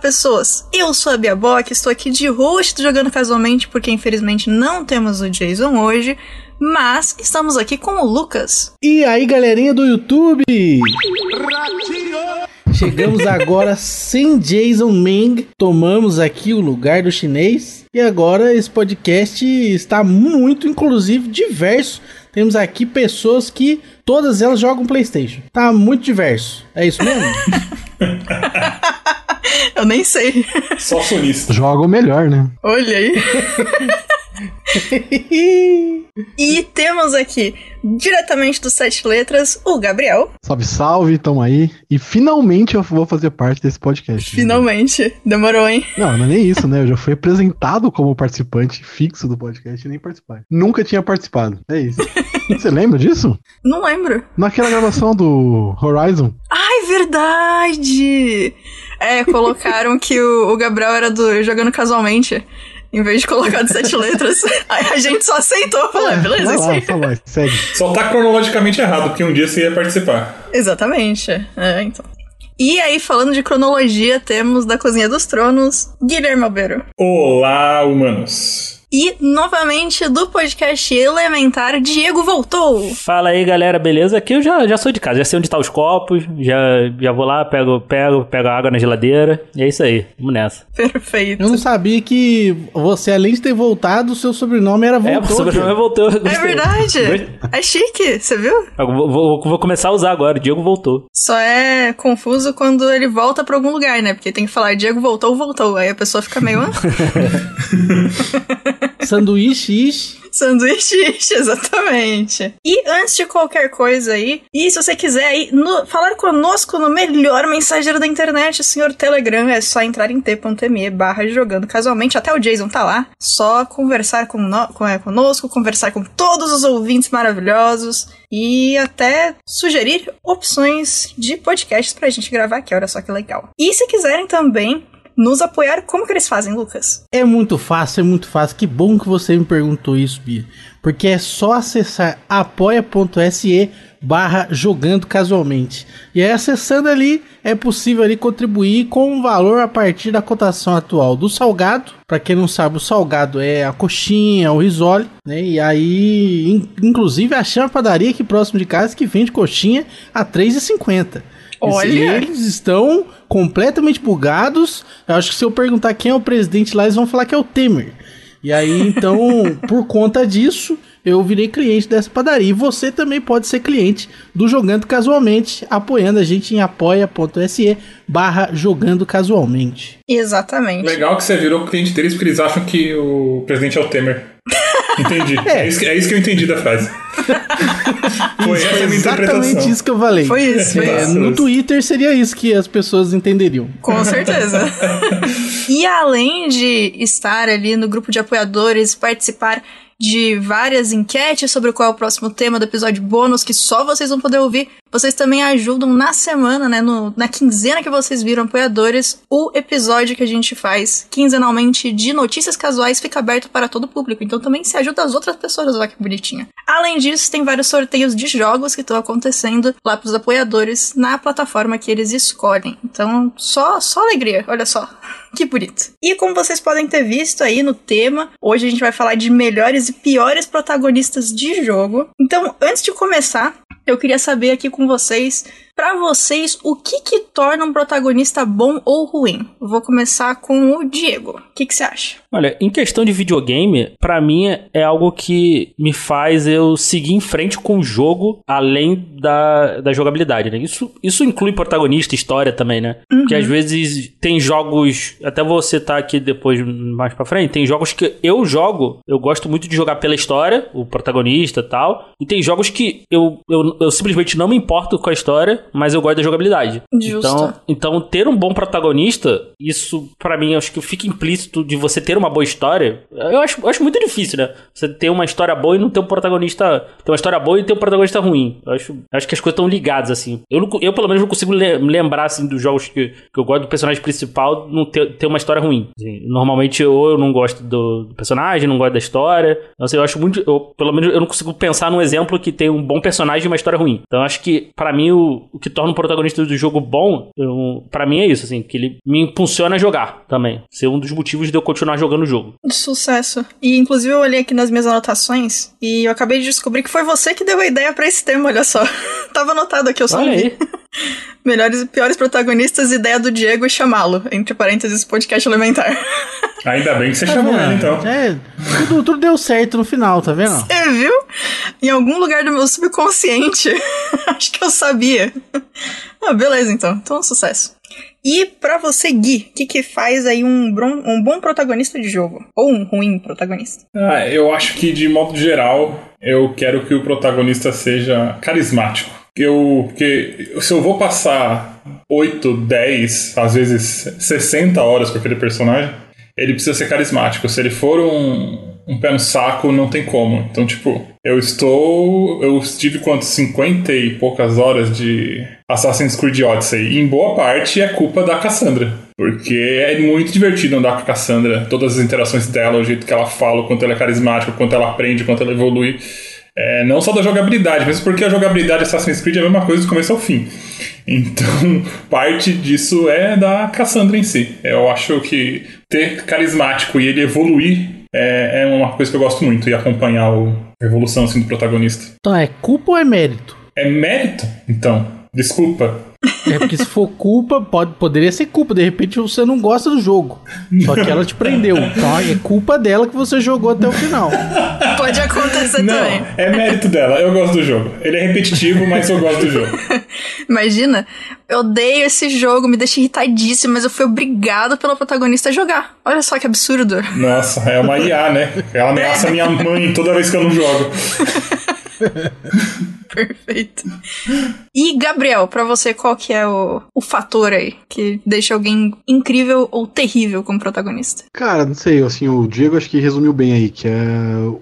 pessoas! Eu sou a Bia Bock, estou aqui de host Jogando Casualmente, porque infelizmente não temos o Jason hoje, mas estamos aqui com o Lucas. E aí, galerinha do YouTube? Chegamos agora sem Jason Meng, tomamos aqui o lugar do chinês e agora esse podcast está muito, inclusive, diverso. Temos aqui pessoas que todas elas jogam PlayStation. Tá muito diverso. É isso mesmo? Eu nem sei. Só sonista. Jogam melhor, né? Olha aí. e temos aqui, diretamente dos Sete Letras, o Gabriel. Salve, salve, tamo aí. E finalmente eu vou fazer parte desse podcast. né? Finalmente. Né? Demorou, hein? Não, não é nem isso, né? Eu já fui apresentado como participante fixo do podcast e nem participar. Nunca tinha participado. É isso. Você lembra disso? Não lembro. Naquela gravação do Horizon. Ai, verdade! É, colocaram que o, o Gabriel era do Jogando Casualmente. Em vez de colocar de sete letras, aí a gente só aceitou. Falou, é, beleza, vai isso lá, aí. vai lá, segue. Só tá cronologicamente errado, porque um dia você ia participar. Exatamente. É, então. E aí, falando de cronologia, temos da Cozinha dos Tronos, Guilherme Albeiro. Olá, humanos. E, novamente, do podcast Elementar, Diego voltou. Fala aí, galera, beleza? Aqui eu já, já sou de casa, já sei onde tá os copos, já, já vou lá, pego, pego, pego a água na geladeira, e é isso aí, vamos nessa. Perfeito. Eu não sabia que você, além de ter voltado, o seu sobrenome era É, voltou. o sobrenome voltou. É verdade. É chique, você viu? Eu Vou, vou- vou começar a usar agora, o Diego voltou. Só é confuso quando ele volta pra algum lugar, né? Porque tem que falar Diego voltou, voltou. Aí a pessoa fica meio. Sanduíche, ish. Sanduíche, exatamente. E antes de qualquer coisa aí, e se você quiser aí no- falar conosco no melhor mensageiro da internet, o senhor Telegram, é só entrar em t.me barra jogando casualmente, até o Jason tá lá, só conversar com no- com- é, conosco, conversar com todos os ouvintes maravilhosos e até sugerir opções de podcasts pra gente gravar aqui, olha só que legal. E se quiserem também nos apoiar, como que eles fazem, Lucas? É muito fácil, é muito fácil. Que bom que você me perguntou isso, Bia. Porque é só acessar apoia.se barra jogando casualmente. E aí acessando ali, é possível ali contribuir com um valor a partir da cotação atual do salgado. Para quem não sabe, o salgado é a coxinha, o risole, né? E aí, in- inclusive, a Chama Padaria aqui próximo de casa que vende coxinha a R$ 3,50. Olha! Eles estão completamente bugados. Eu acho que se eu perguntar quem é o presidente lá, eles vão falar que é o Temer. E aí, então, por conta disso, eu virei cliente dessa padaria. E você também pode ser cliente do Jogando Casualmente, apoiando a gente em apoia.se barra Jogando Casualmente. Exatamente. Legal que você virou cliente deles porque eles acham que o presidente é o Temer. Entendi. é. isso, que- é isso que eu entendi da frase. Foi essa a minha exatamente isso que eu falei. Foi isso, foi É, isso. no Twitter seria isso que as pessoas entenderiam. Com certeza. e além de estar ali no grupo de apoiadores, participar de várias enquetes sobre qual é o próximo tema do episódio bônus, que só vocês vão poder ouvir, vocês também ajudam na semana, né, no- na quinzena que vocês viram apoiadores, o episódio que a gente faz quinzenalmente de notícias casuais fica aberto para todo o público, então também se ajuda as outras pessoas, olha que bonitinho. Além disso, tem vários sorteios de jogos que estão acontecendo lá pros apoiadores na plataforma que eles escolhem. Então, só, só alegria, olha só. Que bonito. E como vocês podem ter visto aí no tema, hoje a gente vai falar de melhores e piores protagonistas de jogo. Então, antes de começar, eu queria saber aqui com vocês, pra vocês, o que que torna um protagonista bom ou ruim? Vou começar com o Diego. O que que você acha? Olha, em questão de videogame, pra mim é algo que me faz eu seguir em frente com o jogo além da, da jogabilidade, né? Isso, isso inclui protagonista, história também, né? Porque às vezes tem jogos, até vou citar aqui depois mais pra frente, tem jogos que eu jogo, eu gosto muito de jogar pela história, o protagonista e tal, e tem jogos que eu, eu, eu simplesmente não me importo com a história, mas eu gosto da jogabilidade. Justo. Então, então, ter um bom protagonista, isso pra mim acho que fica implícito de você ter uma boa história. Eu acho, eu acho muito difícil, né? Você ter uma história boa e não ter um protagonista. Ter uma história boa e ter um protagonista ruim. Eu acho, acho que as coisas estão ligadas, assim. Eu, eu, pelo menos, não consigo le- lembrar, assim, dos jogos que, que eu gosto do personagem principal não ter, ter uma história ruim. Assim, normalmente, ou eu não gosto do, do personagem, não gosto da história. Então, assim, eu acho muito. Eu, pelo menos, eu não consigo pensar num exemplo que tem um bom personagem e uma história ruim. Então, eu acho que, pra mim, o que torna o protagonista do jogo bom, para mim é isso, assim, que ele me impulsiona a jogar também. Ser um dos motivos de eu continuar jogando o jogo. Sucesso. E inclusive eu olhei aqui nas minhas anotações e eu acabei de descobrir que foi você que deu a ideia para esse tema, olha só. Tava anotado aqui, eu só olha vi. aí. Melhores e piores protagonistas, ideia do Diego e chamá-lo. Entre parênteses, podcast elementar. Ainda bem que você Tá chamou vendo? ele, então. É, tudo, tudo deu certo no final, tá vendo? Você viu? Em algum lugar do meu subconsciente. Acho que eu sabia. Ah, beleza, então. Então, sucesso. E pra você, Gui, o que, que faz aí um, bron- um bom protagonista de jogo? Ou um ruim protagonista? Ah, eu acho que, de modo geral, eu quero que o protagonista seja carismático. Eu, porque se eu vou passar 8, 10, às vezes 60 horas com aquele personagem, ele precisa ser carismático. Se ele for um, um pé no saco, não tem como. Então, tipo, eu estou. Eu tive quantos? 50 e poucas horas de Assassin's Creed Odyssey. E em boa parte é culpa da Cassandra. Porque é muito divertido andar com a Cassandra. Todas as interações dela, o jeito que ela fala, o quanto ela é carismática, o quanto ela aprende, o quanto ela evolui. É, não só da jogabilidade, mas porque a jogabilidade de Assassin's Creed é a mesma coisa do começo ao fim. Então, parte disso é da Cassandra em si. Eu acho que ter carismático e ele evoluir é, é uma coisa que eu gosto muito e acompanhar o- a evolução assim, do protagonista. Então é culpa ou é mérito? É mérito, então. Desculpa. É porque se for culpa, pode, poderia ser culpa. De repente você não gosta do jogo. Só que ela te prendeu. Então é culpa dela que você jogou até o final. Pode acontecer Não, também. é mérito dela. Eu gosto do jogo. Ele é repetitivo, mas eu gosto do jogo. Imagina, eu odeio esse jogo, me deixa irritadíssima, mas eu fui obrigado pela protagonista a jogar. Olha só que absurdo. Nossa, é uma IA, né? Ela ameaça minha mãe toda vez que eu não jogo. Perfeito. E, Gabriel, pra você, qual que é o, o fator aí que deixa alguém incrível ou terrível como protagonista? Cara, não sei, assim, o Diego acho que resumiu bem aí, que é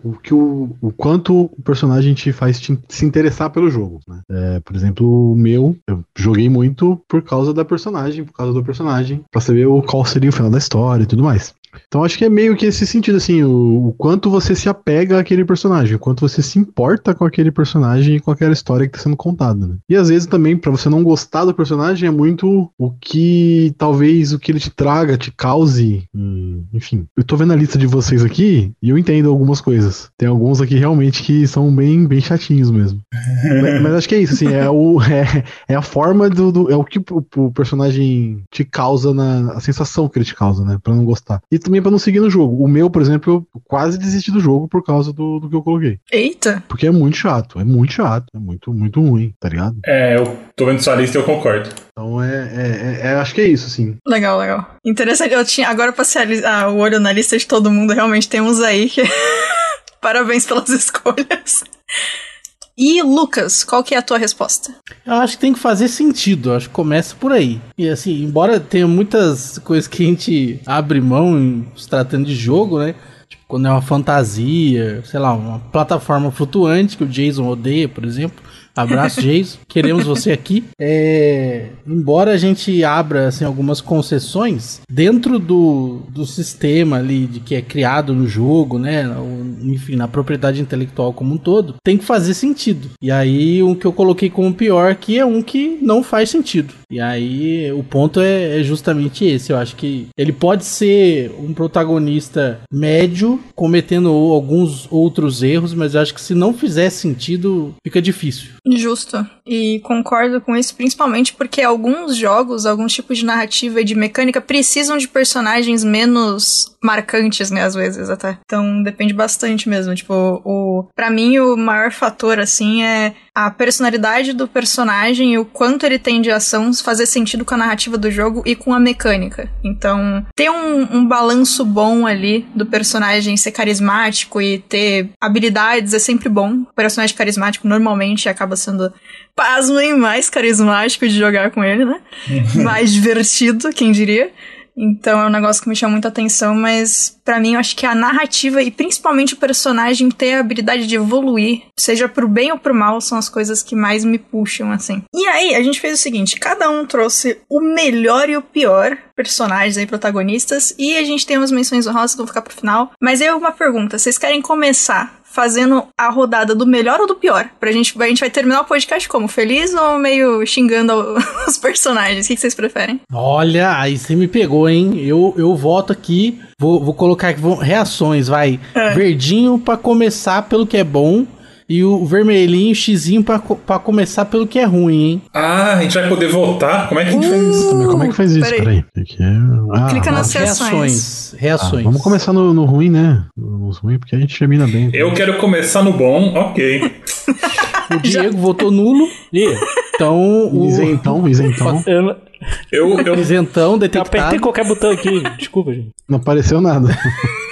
o que o, o quanto o personagem te faz te, se interessar pelo jogo, né? É, por exemplo, o meu, eu joguei muito por causa da personagem, por causa do personagem, pra saber o, qual seria o final da história e tudo mais. Então acho que é meio que esse sentido, assim, o, o quanto você se apega àquele personagem, o quanto você se importa com aquele personagem e com aquela história que tá sendo contada, né? E às vezes também, pra você não gostar do personagem, é muito o que talvez o que ele te traga, te cause. hum, enfim, eu tô vendo a lista de vocês aqui e eu entendo algumas coisas. Tem alguns aqui realmente que são bem, bem chatinhos mesmo. mas, mas acho que é isso, assim, é, o, é, é a forma do, do- É o que o, o personagem te causa na. A sensação que ele te causa, né? Pra não gostar. E também pra não seguir no jogo. O meu, por exemplo, eu quase desisti do jogo por causa do, do que eu coloquei. Eita! Porque é muito chato, é muito chato, é muito, muito ruim, tá ligado? É, eu tô vendo sua lista e eu concordo. Então é, é, é- é- Acho que é isso, assim. Legal, legal. Interessante, eu tinha. Agora eu passei a ah, o olho na lista de todo mundo, realmente tem uns aí que. Parabéns pelas escolhas. E Lucas, qual que é a tua resposta? Eu acho que tem que fazer sentido, acho que começa por aí. E assim, embora tenha muitas coisas que a gente abre mão em se tratando de jogo, né? Tipo, quando é uma fantasia, sei lá, uma plataforma flutuante que o Jason odeia, por exemplo. Abraço, Jason. Queremos você aqui. É, embora a gente abra assim, algumas concessões dentro do, do sistema ali de que é criado no jogo, né? Enfim, na propriedade intelectual como um todo, tem que fazer sentido. E aí o que eu coloquei como pior aqui é um que não faz sentido. E aí o ponto é, é justamente esse. Eu acho que ele pode ser um protagonista médio, cometendo alguns outros erros, mas eu acho que se não fizer sentido, fica difícil. Justo. E concordo com isso, principalmente porque alguns jogos, alguns tipos de narrativa e de mecânica precisam de personagens menos marcantes, né, às vezes até. Então depende bastante mesmo. Tipo, o para mim o maior fator assim é a personalidade do personagem e o quanto ele tem de ação fazer sentido com a narrativa do jogo e com a mecânica. Então, ter um, um balanço bom ali do personagem ser carismático e ter habilidades é sempre bom. O personagem carismático normalmente acaba sendo, pasmem, mais carismático de jogar com ele, né? mais divertido, quem diria. Então é um negócio que me chama muita atenção, mas pra mim eu acho que a narrativa e principalmente o personagem ter a habilidade de evoluir, seja pro bem ou pro mal, são as coisas que mais me puxam assim. E aí, a gente fez o seguinte, cada um trouxe o melhor e o pior personagens aí protagonistas e a gente tem umas menções honrosas que vão ficar pro final. Mas eu uma pergunta, vocês querem começar fazendo a rodada do melhor ou do pior? Pra gente, a gente vai terminar o podcast como? Feliz ou meio xingando os personagens? O que vocês preferem? Olha, aí você me pegou, hein? Eu, eu voto aqui, vou, vou colocar aqui vou, reações, vai. É. Verdinho pra começar pelo que é bom e o vermelhinho, xizinho pra, pra começar pelo que é ruim, hein? Ah, a gente vai poder votar? Como é que a gente faz isso? Mas como é que faz isso? peraí. Peraí. Porque, ah, Clica nas As reações. reações. ah, Reações. vamos começar no, no ruim, né? Nos ruim, porque a gente termina bem. Eu quero começar no bom, ok. O Diego votou nulo, Ih, então o Isentão, isentão. eu, Eu, eu isentão eu apertei detectado. qualquer botão aqui, desculpa, gente. Não apareceu nada.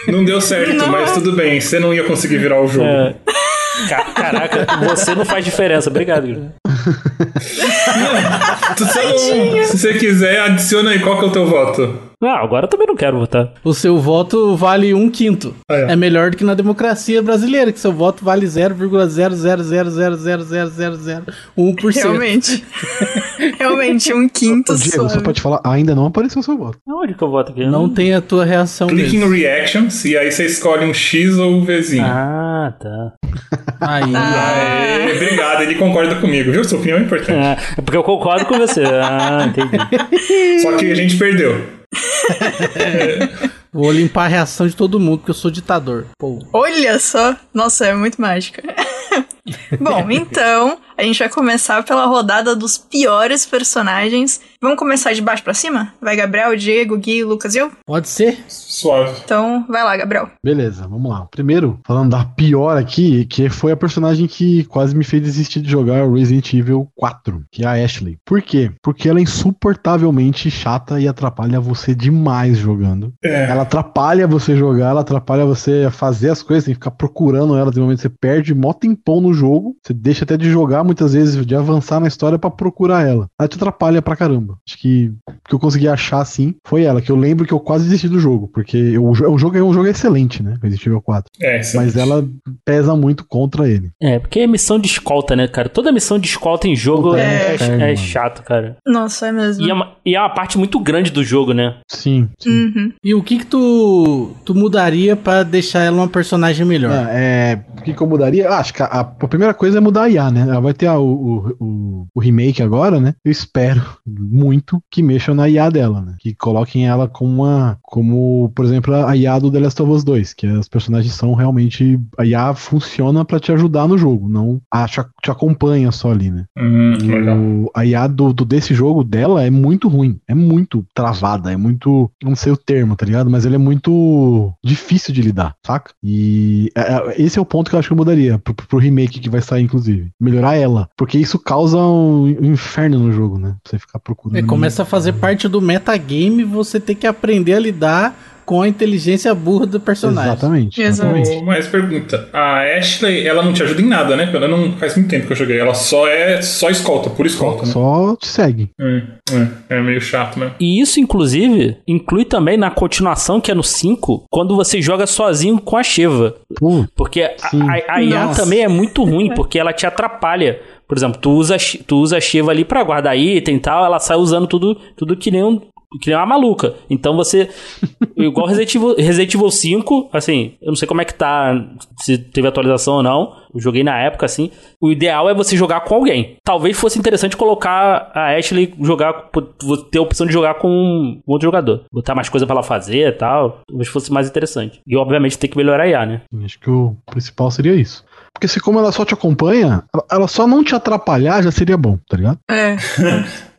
não deu certo, Não. mas tudo bem. Você não ia conseguir virar o jogo. É. Ca- Caraca, você não faz diferença. Obrigado, Guilherme. Se você quiser, adiciona aí qual que é o teu voto. Não, agora eu também não quero votar. O seu voto vale um quinto. É. É. melhor do que na democracia brasileira, que seu voto vale 0,000000001%. Realmente. Realmente, um quinto Ô, Diego, só pra te falar, ainda não apareceu o seu voto. Onde que eu voto aqui? Não tem a tua reação Clique mesmo. em Reactions e aí você escolhe um X ou um Vzinho. Ah, tá. Aí. Aê, obrigado, ele concorda comigo, viu? Sua opinião é importante. Ah, é porque eu concordo com você. Ah, entendi. Só que a gente perdeu. Vou limpar a reação de todo mundo, porque eu sou ditador. Pô. Olha só. Nossa, é muito mágica. Bom, então, a gente vai começar pela rodada dos piores personagens. Vamos começar de baixo pra cima? Vai Gabriel, Diego, Gui, Lucas e eu? Pode ser? Suave. Então, vai lá, Gabriel. Beleza, vamos lá. Primeiro, falando da pior aqui, que foi a personagem que quase me fez desistir de jogar o Resident Evil 4, que é a Ashley. Por quê? Porque ela é insuportavelmente chata e atrapalha você demais jogando. É. Ela atrapalha você jogar, ela atrapalha você fazer as coisas, tem que ficar procurando ela, tem momento que você perde mó tempão no jogo, você deixa até de jogar muitas vezes, de avançar na história pra procurar ela. Ela te atrapalha pra caramba. Acho que o que eu consegui achar assim foi ela, que eu lembro que eu quase desisti do jogo, porque eu- o jogo é um jogo excelente, né? Resident Evil 4. É, sim. Mas ela pesa muito contra ele. É, porque é missão de escolta, né, cara? Toda missão de escolta em jogo é, é é chato, cara. Nossa, é mesmo. E é, uma, e é uma parte muito grande do jogo, né? Sim, sim. Uhum. E o que que tu, tu mudaria pra deixar ela uma personagem melhor? Ah, é, o que, que eu mudaria? Ah, acho que a, a- a primeira coisa é mudar a IA, né? Ela vai ter a- o, o, o, remake agora, né? Eu espero muito que mexam na IA dela, né? Que coloquem ela como uma. Como, por exemplo, a IA do The Last of Us 2, que as personagens são realmente. A IA funciona pra te ajudar no jogo, não a, te, te acompanha só ali, né? Hum. O, a IA do, do- desse jogo dela é muito ruim. É muito travada. É muito. Não sei o termo, tá ligado? Mas ele é muito difícil de lidar, saca? E é, é, esse é o ponto que eu acho que eu mudaria pro, pro remake que vai sair, inclusive. Melhorar ela. Porque isso causa um, inferno no jogo, né? Você ficar procurando. É, começa a fazer parte do metagame você ter que aprender a lidar com a inteligência burra do personagem. Exatamente. Exatamente. Ô, Mas pergunta, a Ashley, ela não te ajuda em nada, né? Ela não faz muito tempo que eu joguei. Ela só é só escolta, por escolta, né? Só te segue. É, é, é meio chato, né? E isso, inclusive, inclui também na continuação, que é no 5, quando você joga sozinho com a Sheva. Pô, Porque a, Sim. a, a IA Nossa. também é muito ruim, porque ela te atrapalha. Por exemplo, tu usa, tu usa a Shiva ali pra guardar item e tal, ela sai usando tudo, tudo que nem um. Que nem uma maluca. Então você. Igual Resident Evil, Resident Evil 5, assim, eu não sei como é que tá, se teve atualização ou não. Eu joguei na época, assim. O ideal é você jogar com alguém. Talvez fosse interessante colocar a Ashley jogar. ter a opção de jogar com um outro jogador. Botar mais coisa pra ela fazer e tal. Talvez fosse mais interessante. E obviamente tem que melhorar a IA, né? acho que o principal seria isso. Porque se como ela só te acompanha, ela- ela só não te atrapalhar já seria bom, tá ligado? É.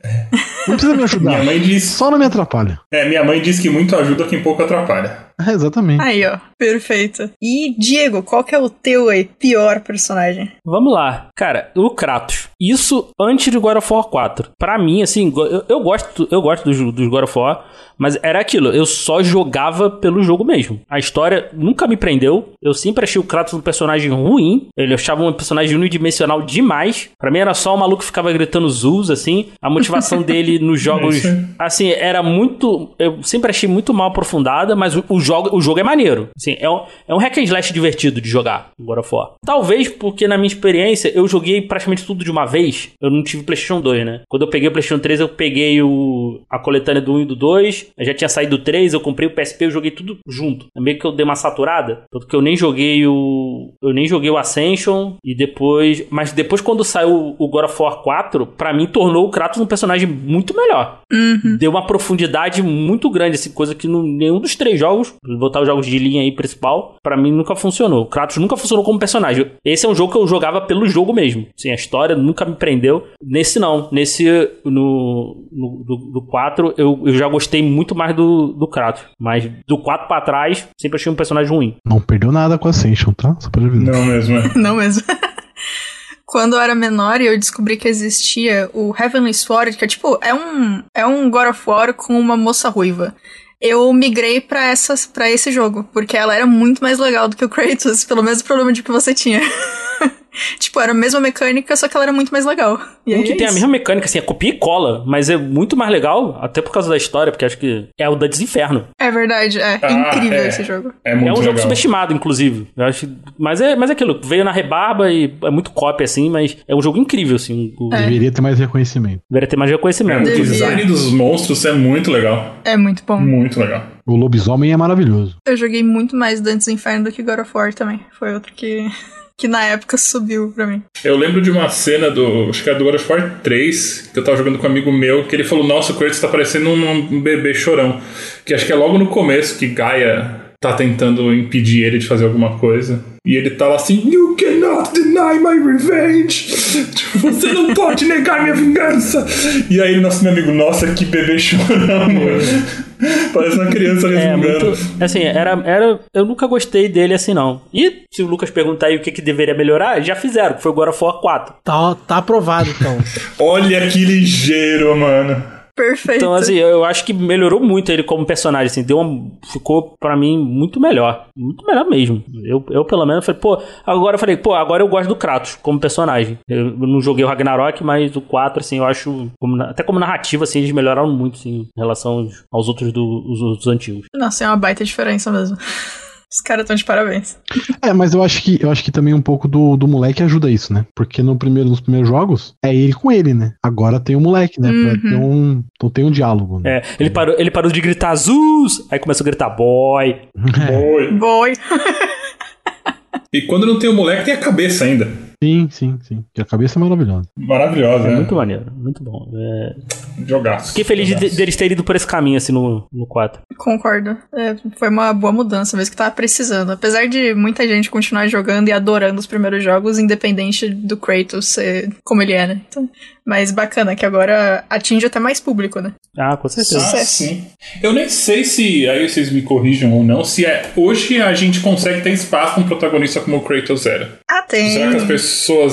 Não precisa me ajudar. Minha mãe diz. Só não me atrapalha. É, minha mãe diz que muito ajuda quem pouco atrapalha. É, exatamente. Aí, ó. Perfeito. E, Diego, qual que é o teu aí pior personagem? Vamos lá. Cara, o Kratos. Isso antes de God of War 4. Pra mim, assim, eu, eu gosto, eu gosto dos, dos God of War, mas era aquilo, eu só jogava pelo jogo mesmo. A história nunca me prendeu. Eu sempre achei o Kratos um personagem ruim. Ele achava um personagem unidimensional demais. Pra mim era só um maluco que ficava gritando Zeus, assim. A motivação dele nos jogos, aí. assim, era muito. Eu sempre achei muito mal aprofundada, mas o, o jogo, o jogo é maneiro. Assim, é um, é um hack and slash divertido de jogar, God of War. Talvez porque, na minha experiência, eu joguei praticamente tudo de uma vez. Eu não tive PlayStation 2, né? Quando eu peguei o PlayStation 3, eu peguei o, a coletânea do 1 e do 2. Eu já tinha saído do 3, eu comprei o PSP, eu joguei tudo junto. É meio que eu dei uma saturada. Tanto que eu nem joguei o. Eu nem joguei o Ascension. E depois. Mas depois, quando saiu o God of War 4, pra mim tornou o Kratos um personagem muito melhor. Uhum. Deu uma profundidade muito grande, assim, coisa que no, nenhum dos três jogos, botar os jogos de linha aí principal, pra mim nunca funcionou. O Kratos nunca funcionou como personagem. Esse é um jogo que eu jogava pelo jogo mesmo. Assim, a história nunca me prendeu. Nesse não. Nesse, no, no do, do 4, eu, eu já gostei muito mais do, do Kratos. Mas do 4 pra trás, sempre achei um personagem ruim. Não perdeu nada com a Ascension, tá? Só pra avisar. Não mesmo, é. Não mesmo. Quando eu era menor e eu descobri que existia o Heavenly Sword, que é tipo, é um, é um God of War com uma moça ruiva. Eu migrei pra, essas, pra esse jogo, porque ela era muito mais legal do que o Kratos, pelo mesmo problema de que você tinha. tipo, era a mesma mecânica, só que ela era muito mais legal. E Um que é tem a isso. mesma mecânica, assim, é copia e cola, mas é muito mais legal, até por causa da história, porque acho que é o da Desinferno. É verdade, é Ah, incrível é. esse jogo. É É muito um jogo legal. subestimado, inclusive. Eu acho, mas, é, mas é aquilo, veio na rebarba e é muito cópia, assim, mas é um jogo incrível, assim. O, É. Deveria ter mais reconhecimento. Deveria ter mais É, reconhecimento. o Devia. design dos monstros é muito legal. É muito bom. Muito legal. O lobisomem é maravilhoso. Eu joguei muito mais Dantes Inferno do que God of War também. Foi outro que, que na época subiu pra mim. Eu lembro de uma cena do. Acho que era do God of War 3, que eu tava jogando com um amigo meu, que ele falou: Nossa, o Kratos tá parecendo um, um bebê chorão. Que acho que é logo no começo que Gaia tá tentando impedir ele de fazer alguma coisa. E ele tá lá assim: You cannot deny my revenge! Você não pode negar minha vingança! E aí, nosso meu amigo, nossa, que bebê chorão, mano. Parece uma criança É, resmungando. muito. Assim, era, era. Eu nunca gostei dele assim, não. E se o Lucas perguntar aí o que, que deveria melhorar, já fizeram, que foi o God of War 4. Tá, tá aprovado, então. Olha que ligeiro, mano. Perfeito. Então, assim, eu acho que melhorou muito ele como personagem, assim, deu uma, ficou pra mim muito melhor. Muito melhor mesmo. Eu, eu pelo menos, falei, pô, agora eu falei, pô, agora eu gosto do Kratos como personagem. Eu não joguei o Ragnarok, mas o 4, assim, eu acho, como até como narrativa, assim, eles melhoraram muito, assim, em relação aos, aos outros do, os outros antigos. Nossa, é uma baita diferença mesmo. Os caras estão de parabéns. É, mas eu acho que eu acho que também um pouco do, do moleque ajuda isso, né? Porque no primeiro, nos primeiros jogos é ele com ele, né? Agora tem o moleque, né? Uhum. ter um, então tem um diálogo. Né? É, ele parou, ele parou de gritar Zeus, aí começou a gritar boy. Oi. Boy. E quando não tem o moleque, tem a cabeça ainda. Sim, sim, sim. Que a cabeça é maravilhosa. Maravilhosa, É né? muito maneiro, muito bom. É, Jogaço. Fiquei feliz de, Jogaço. deles terem ido por esse caminho, assim, no, no 4. Concordo. É, foi uma boa mudança mesmo que tava precisando. Apesar de muita gente continuar jogando e adorando os primeiros jogos, independente do Kratos ser como ele é, né? Então, mas bacana que agora atinge até mais público, né? Ah, com certeza. Ah, sim. Eu nem sei se, aí vocês me corrijam ou não, se é hoje a gente consegue ter espaço pra um protagonista como o Kratos era. Ah, tem. Será que as pessoas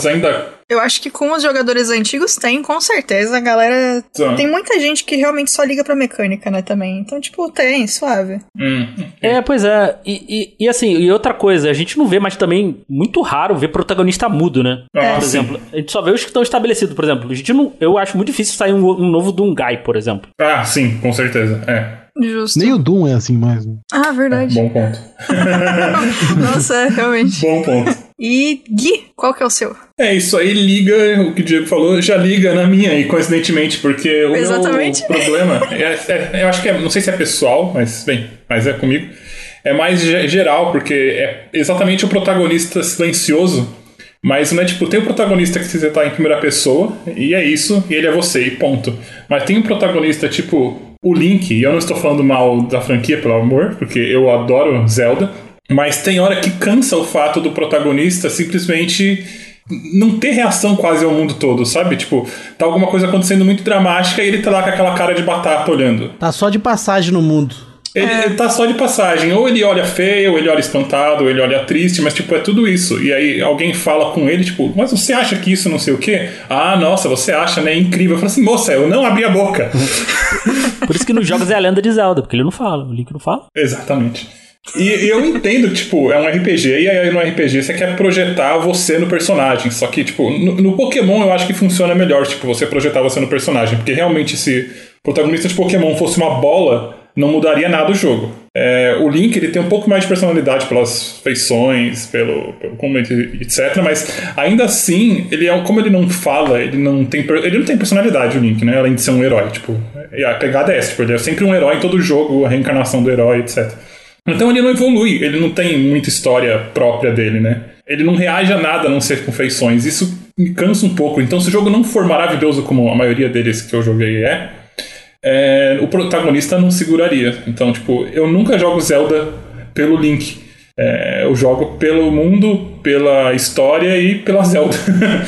ainda. Eu acho que com os jogadores antigos tem, com certeza. A galera. Tá. Tem muita gente que realmente só liga pra mecânica, né, também. Então, tipo, tem, suave. Hum, É, pois é. E, e, e assim, e outra coisa, a gente não vê mais também, muito raro ver protagonista mudo, né? Ah, por sim. exemplo, a gente só vê os que estão estabelecidos, por exemplo. A gente não, eu acho muito difícil sair um, um novo Dungai, por exemplo. Ah, sim, com certeza. É. Justo. Nem o Doom é assim mais. né? Ah, verdade. Bom ponto. Nossa, é, realmente. Bom ponto. E Gui, qual que é o seu? É, isso aí liga, o que o Diego falou, já liga na minha aí, coincidentemente, porque o Exatamente. meu problema, é, é- eu acho que é, não sei se é pessoal, mas bem, mas é comigo, é mais ge- geral, porque é exatamente o protagonista silencioso, mas não é tipo, tem o protagonista que você tá em primeira pessoa, e é isso, e ele é você, e ponto. Mas tem um protagonista tipo o Link, e eu não estou falando mal da franquia, pelo amor, porque eu adoro Zelda, mas tem hora que cansa o fato do protagonista simplesmente não ter reação quase ao mundo todo, sabe? Tipo, tá alguma coisa acontecendo muito dramática e ele tá lá com aquela cara de batata olhando. Tá só de passagem no mundo. Ele, ele tá só de passagem. Ou ele olha feio, ou ele olha espantado, ou ele olha triste, mas tipo, é tudo isso. E aí alguém fala com ele, tipo, mas você acha que isso não sei o quê? Ah, nossa, você acha, né? Incrível. Eu falo assim, moça, eu não abri a boca. Por isso que nos jogos é a lenda de Zelda, porque ele não fala, o Link não fala. Exatamente. E eu entendo que, tipo, é um RPG, e aí no RPG você quer projetar você no personagem. Só que, tipo, no, no Pokémon eu acho que funciona melhor, tipo, você projetar você no personagem. Porque realmente se o protagonista de Pokémon fosse uma bola, não mudaria nada o jogo. É, o Link ele tem um pouco mais de personalidade pelas feições, pelo, pelo etc. Mas ainda assim, ele é como ele não fala, ele não tem ele não tem personalidade o Link, né? Além de ser um herói, tipo, a pegada é essa, tipo, ele é sempre um herói em todo jogo, a reencarnação do herói, etc. Então ele não evolui, ele não tem muita história própria dele, né? Ele não reage a nada a não ser com feições. Isso me cansa um pouco. Então, se o jogo não for maravilhoso como a maioria deles que eu joguei é, é, o protagonista não seguraria. Então, tipo, eu nunca jogo Zelda pelo Link. É, eu jogo pelo mundo, pela história e pela Zelda.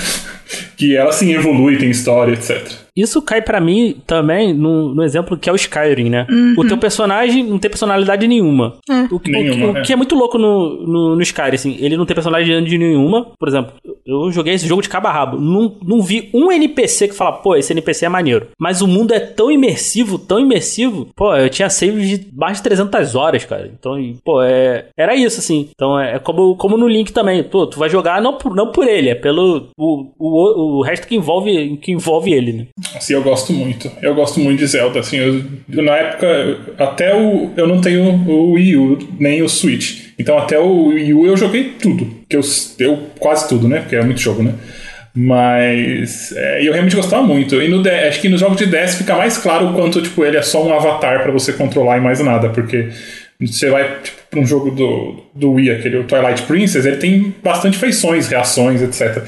que ela sim evolui, tem história, etc. Isso cai para mim também no, no, exemplo que é o Skyrim, né? Uhum. O teu personagem não tem personalidade nenhuma. É. O, nenhuma, o, o é. que é muito louco no, no, no, Skyrim, assim, ele não tem personalidade nenhuma. Por exemplo, eu joguei esse jogo de cabo a rabo. Não, não vi um NPC que fala, pô, esse NPC é maneiro. Mas o mundo é tão imersivo, tão imersivo. Pô, eu tinha save de mais de 300 horas, cara. Então, pô, é, era isso, assim. Então, é, é como, como no Link também. Pô, tu vai jogar não por, não por ele, é pelo o, o, o resto que envolve, que envolve ele, né? Assim, eu gosto muito. Eu gosto muito de Zelda. Assim, eu, na época, até o. Eu não tenho o Wii U, nem o Switch. Então, até o Wii U eu joguei tudo. Que eu, eu quase tudo, né? Porque é muito jogo, né? Mas é, eu realmente gostava muito. E no acho que nos jogos de DS fica mais claro o quanto tipo, ele é só um avatar para você controlar e mais nada. Porque você vai tipo, para um jogo do, do Wii, aquele Twilight Princess, ele tem bastante feições, reações, etc.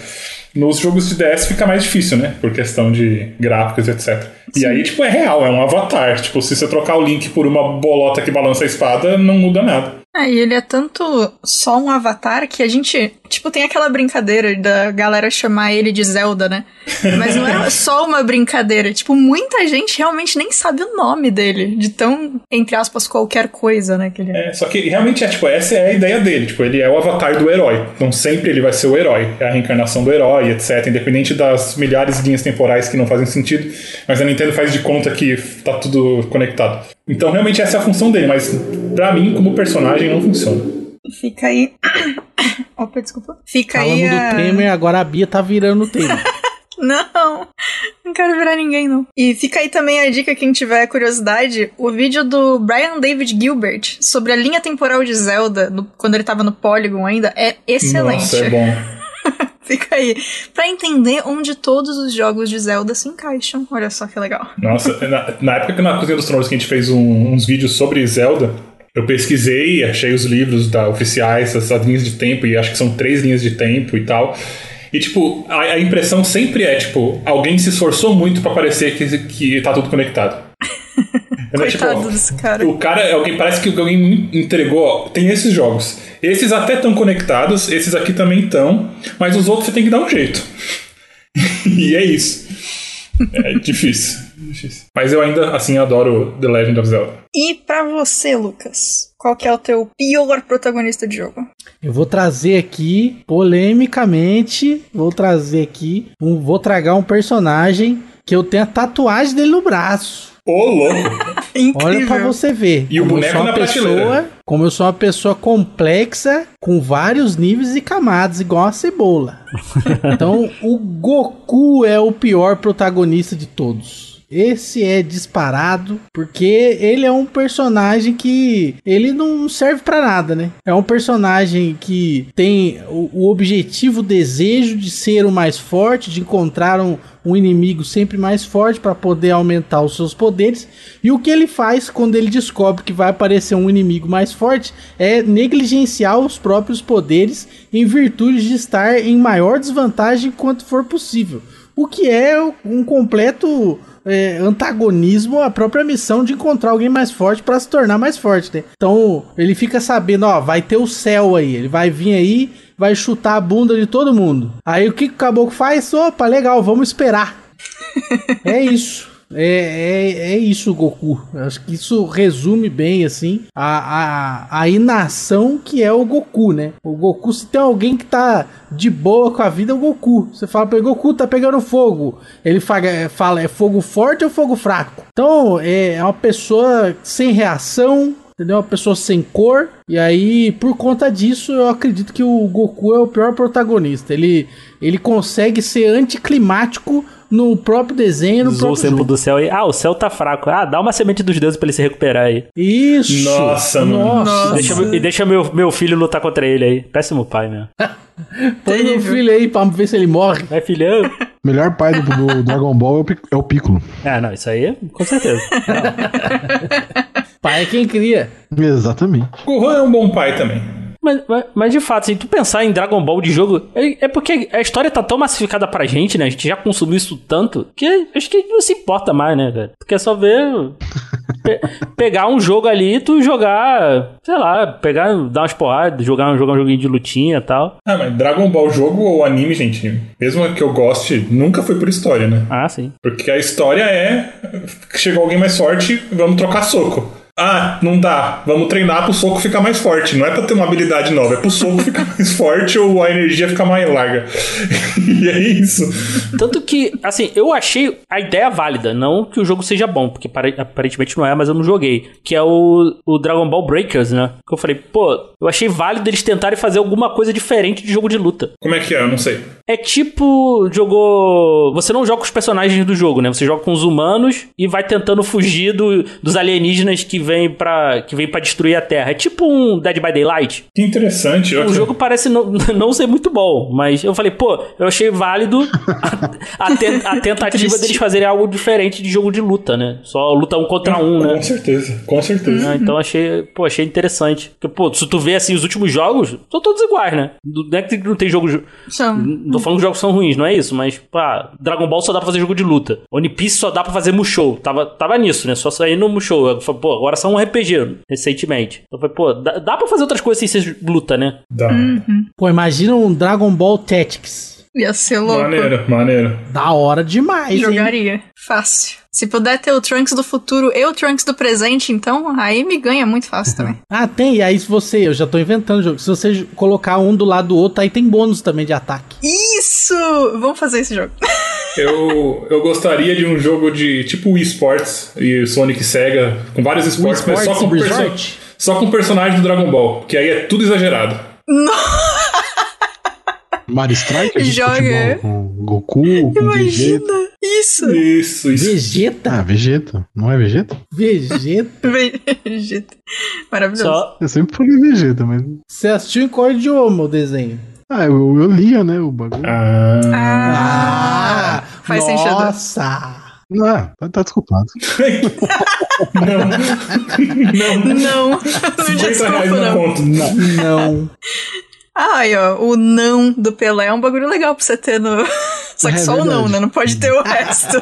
Nos jogos de DS fica mais difícil, né? Por questão de gráficos, etc. Sim. E aí, tipo, é real, é um avatar. Tipo, se você trocar o Link por uma bolota que balança a espada, não muda nada. É, e ele é tanto só um avatar que a gente, tipo, tem aquela brincadeira da galera chamar ele de Zelda, né? Mas não é só uma brincadeira. Tipo, muita gente realmente nem sabe o nome dele, de tão, entre aspas, qualquer coisa, né? Que ele é. é, só que realmente é, tipo, essa é a ideia dele. Tipo, ele é o avatar do herói. Então sempre ele vai ser o herói. É a reencarnação do herói, etc. Independente das milhares de linhas temporais que não fazem sentido. Mas a Nintendo faz de conta que tá tudo conectado. Então realmente essa é a função dele, mas para mim, como personagem, não funciona. Fica aí. Opa, desculpa. Fica Falando aí. Falando do Temer, agora a Bia tá virando o Temer. Não, não quero virar ninguém, não. E fica aí também a dica, quem tiver curiosidade, o vídeo do Brian David Gilbert sobre a linha temporal de Zelda, no, quando ele tava no Polygon ainda, é excelente. Nossa, é bom. Fica aí. Pra entender onde todos os jogos de Zelda se encaixam. Olha só que legal. Nossa, na, na época que na Cozinha dos Tronos que a gente fez um, uns vídeos sobre Zelda, eu pesquisei, achei os livros da oficiais, as linhas de tempo, e acho que são três linhas de tempo e tal. E, tipo, a, a impressão sempre é, tipo, alguém se esforçou muito para parecer que, que tá tudo conectado. Coitado tipo, desse cara. O cara, alguém parece que alguém entregou, ó, tem esses jogos. Esses até estão conectados, esses aqui também estão, mas os outros você tem que dar um jeito. e é isso. É difícil, difícil. Mas eu ainda, assim, adoro The Legend of Zelda. E para você, Lucas? Qual que é o teu pior protagonista de jogo? Eu vou trazer aqui, polemicamente, vou trazer aqui, um, vou tragar um personagem que eu tenho a tatuagem dele no braço. Ô, louco! Olha pra você ver. E o boneco na pessoa, Como eu sou uma pessoa complexa, com vários níveis e camadas, igual a cebola. então, o Goku é o pior protagonista de todos. Esse é disparado, porque ele é um personagem que ele não serve para nada, né? É um personagem que tem o, o, objetivo, o desejo de ser o mais forte, de encontrar um, um inimigo sempre mais forte para poder aumentar os seus poderes. E o que ele faz quando ele descobre que vai aparecer um inimigo mais forte é negligenciar os próprios poderes em virtude de estar em maior desvantagem quanto for possível. O que é um completo é, antagonismo à própria missão de encontrar alguém mais forte para se tornar mais forte, né? Então ele fica sabendo, ó, vai ter o céu aí, ele vai vir aí, vai chutar a bunda de todo mundo. Aí o que, que o caboclo faz? Opa, legal, vamos esperar. é isso. É, é, é isso, Goku. Acho que isso resume bem, assim, a, a, a inação que é o Goku, né? O Goku, se tem alguém que tá de boa com a vida, é o Goku. Você fala pra ele, Goku, tá pegando fogo. Ele fala, fala é fogo forte ou fogo fraco? Então, é, é uma pessoa sem reação, entendeu? Uma pessoa sem cor. E aí, por conta disso, eu acredito que o Goku é o pior protagonista. Ele, ele consegue ser anticlimático no próprio desenho, no Usou o próprio tempo jogo. do céu aí. Ah, o céu tá fraco. Ah, dá uma semente dos deuses pra ele se recuperar aí. Isso! Nossa, mano. Nossa. Deixa, meu- e deixa meu, meu filho lutar contra ele aí. Péssimo pai, mesmo. Põe meu filho aí pra ver se ele morre. Vai, filhão. Melhor pai do, do Dragon Ball é o, é o Piccolo. Ah, não, isso aí, com certeza. Pai é quem cria. Exatamente. Gohan é um bom pai também. Mas, mas, mas, de fato, se tu pensar em Dragon Ball de jogo, é, é porque a história tá tão massificada pra gente, né? A gente já consumiu isso tanto, que acho que não se importa mais, né, cara? Tu quer só ver. pe- pegar um jogo ali e tu jogar, sei lá, pegar, dar umas porradas, jogar, jogar um joguinho de lutinha e tal. Ah, mas Dragon Ball jogo ou anime, gente, mesmo que eu goste, nunca foi por história, né? Ah, sim. Porque a história é. Chegou alguém mais forte, vamos trocar soco. Ah, não dá. Vamos treinar pro soco ficar mais forte. Não é pra ter uma habilidade nova, é pro soco ficar mais forte ou a energia ficar mais larga. e é isso. Tanto que, assim, eu achei a ideia válida, não que o jogo seja bom, porque pare- aparentemente não é, mas eu não joguei. Que é o, o Dragon Ball Breakers, né? Que eu falei, pô, eu achei válido eles tentarem fazer alguma coisa diferente de jogo de luta. Como é que é? Eu não sei. É tipo, jogou. Você não joga com os personagens do jogo, né? Você joga com os humanos e vai tentando fugir do- dos alienígenas que vêm pra, que vêm pra destruir a Terra. É tipo um Dead by Daylight. Que interessante. O jogo parece não, não ser muito bom, mas eu falei, pô, eu achei válido a, a ten- a tentativa deles fazerem algo diferente de jogo de luta, né? Só luta um contra um, né? Com certeza, com certeza. Ah, então achei, pô, achei interessante. Porque, pô, se tu vê assim os últimos jogos, são todos iguais, né? Do- Não é que não tem jogo. São. Não tô falando que os jogos são ruins, não é isso, mas, pá, Dragon Ball só dá pra fazer jogo de luta. One Piece só dá pra fazer Musou. Tava, tava nisso, né? Só sair no Musou. Eu falei, pô, agora só um RPG, recentemente. Então eu falei, pô, dá, dá pra fazer outras coisas sem ser luta, né? Dá. Pô, imagina um Dragon Ball Tactics. Ia ser louco. Maneiro, maneiro. Da hora demais, hein? Jogaria. Fácil. Se puder ter o Trunks do futuro e o Trunks do presente, então, aí me ganha muito fácil também. Ah, tem. E aí, se você. Eu já tô inventando o jogo. Se você colocar um do lado do outro, aí tem bônus também de ataque. Isso! Vamos fazer esse jogo. Eu, eu gostaria de um jogo de tipo Wii Sports e Sonic Sega, com vários esportes, mas só com, perso só com personagens do Dragon Ball, que aí é tudo exagerado. Mario Striker de Joga. futebol com Goku, com Vegeta. Imagina! Isso! Isso, isso. Vegeta? Ah, Vegeta. Não é Vegeta? Vegeta? Vegeta. Maravilhoso. Só. Eu sempre falei Vegeta, mas. Você assistiu em qual idioma o desenho? Ah, eu, eu lia, né? O bagulho. Ah, Ah, faz sentido. Nossa! Ah, tá, tá desculpado. não. não. Não, não 50 desculpa, reais na não. conta. Não. Ah, aí, ó, o não do Pelé é um bagulho legal pra você ter no. Só que É só o não, né? Não pode ter o resto.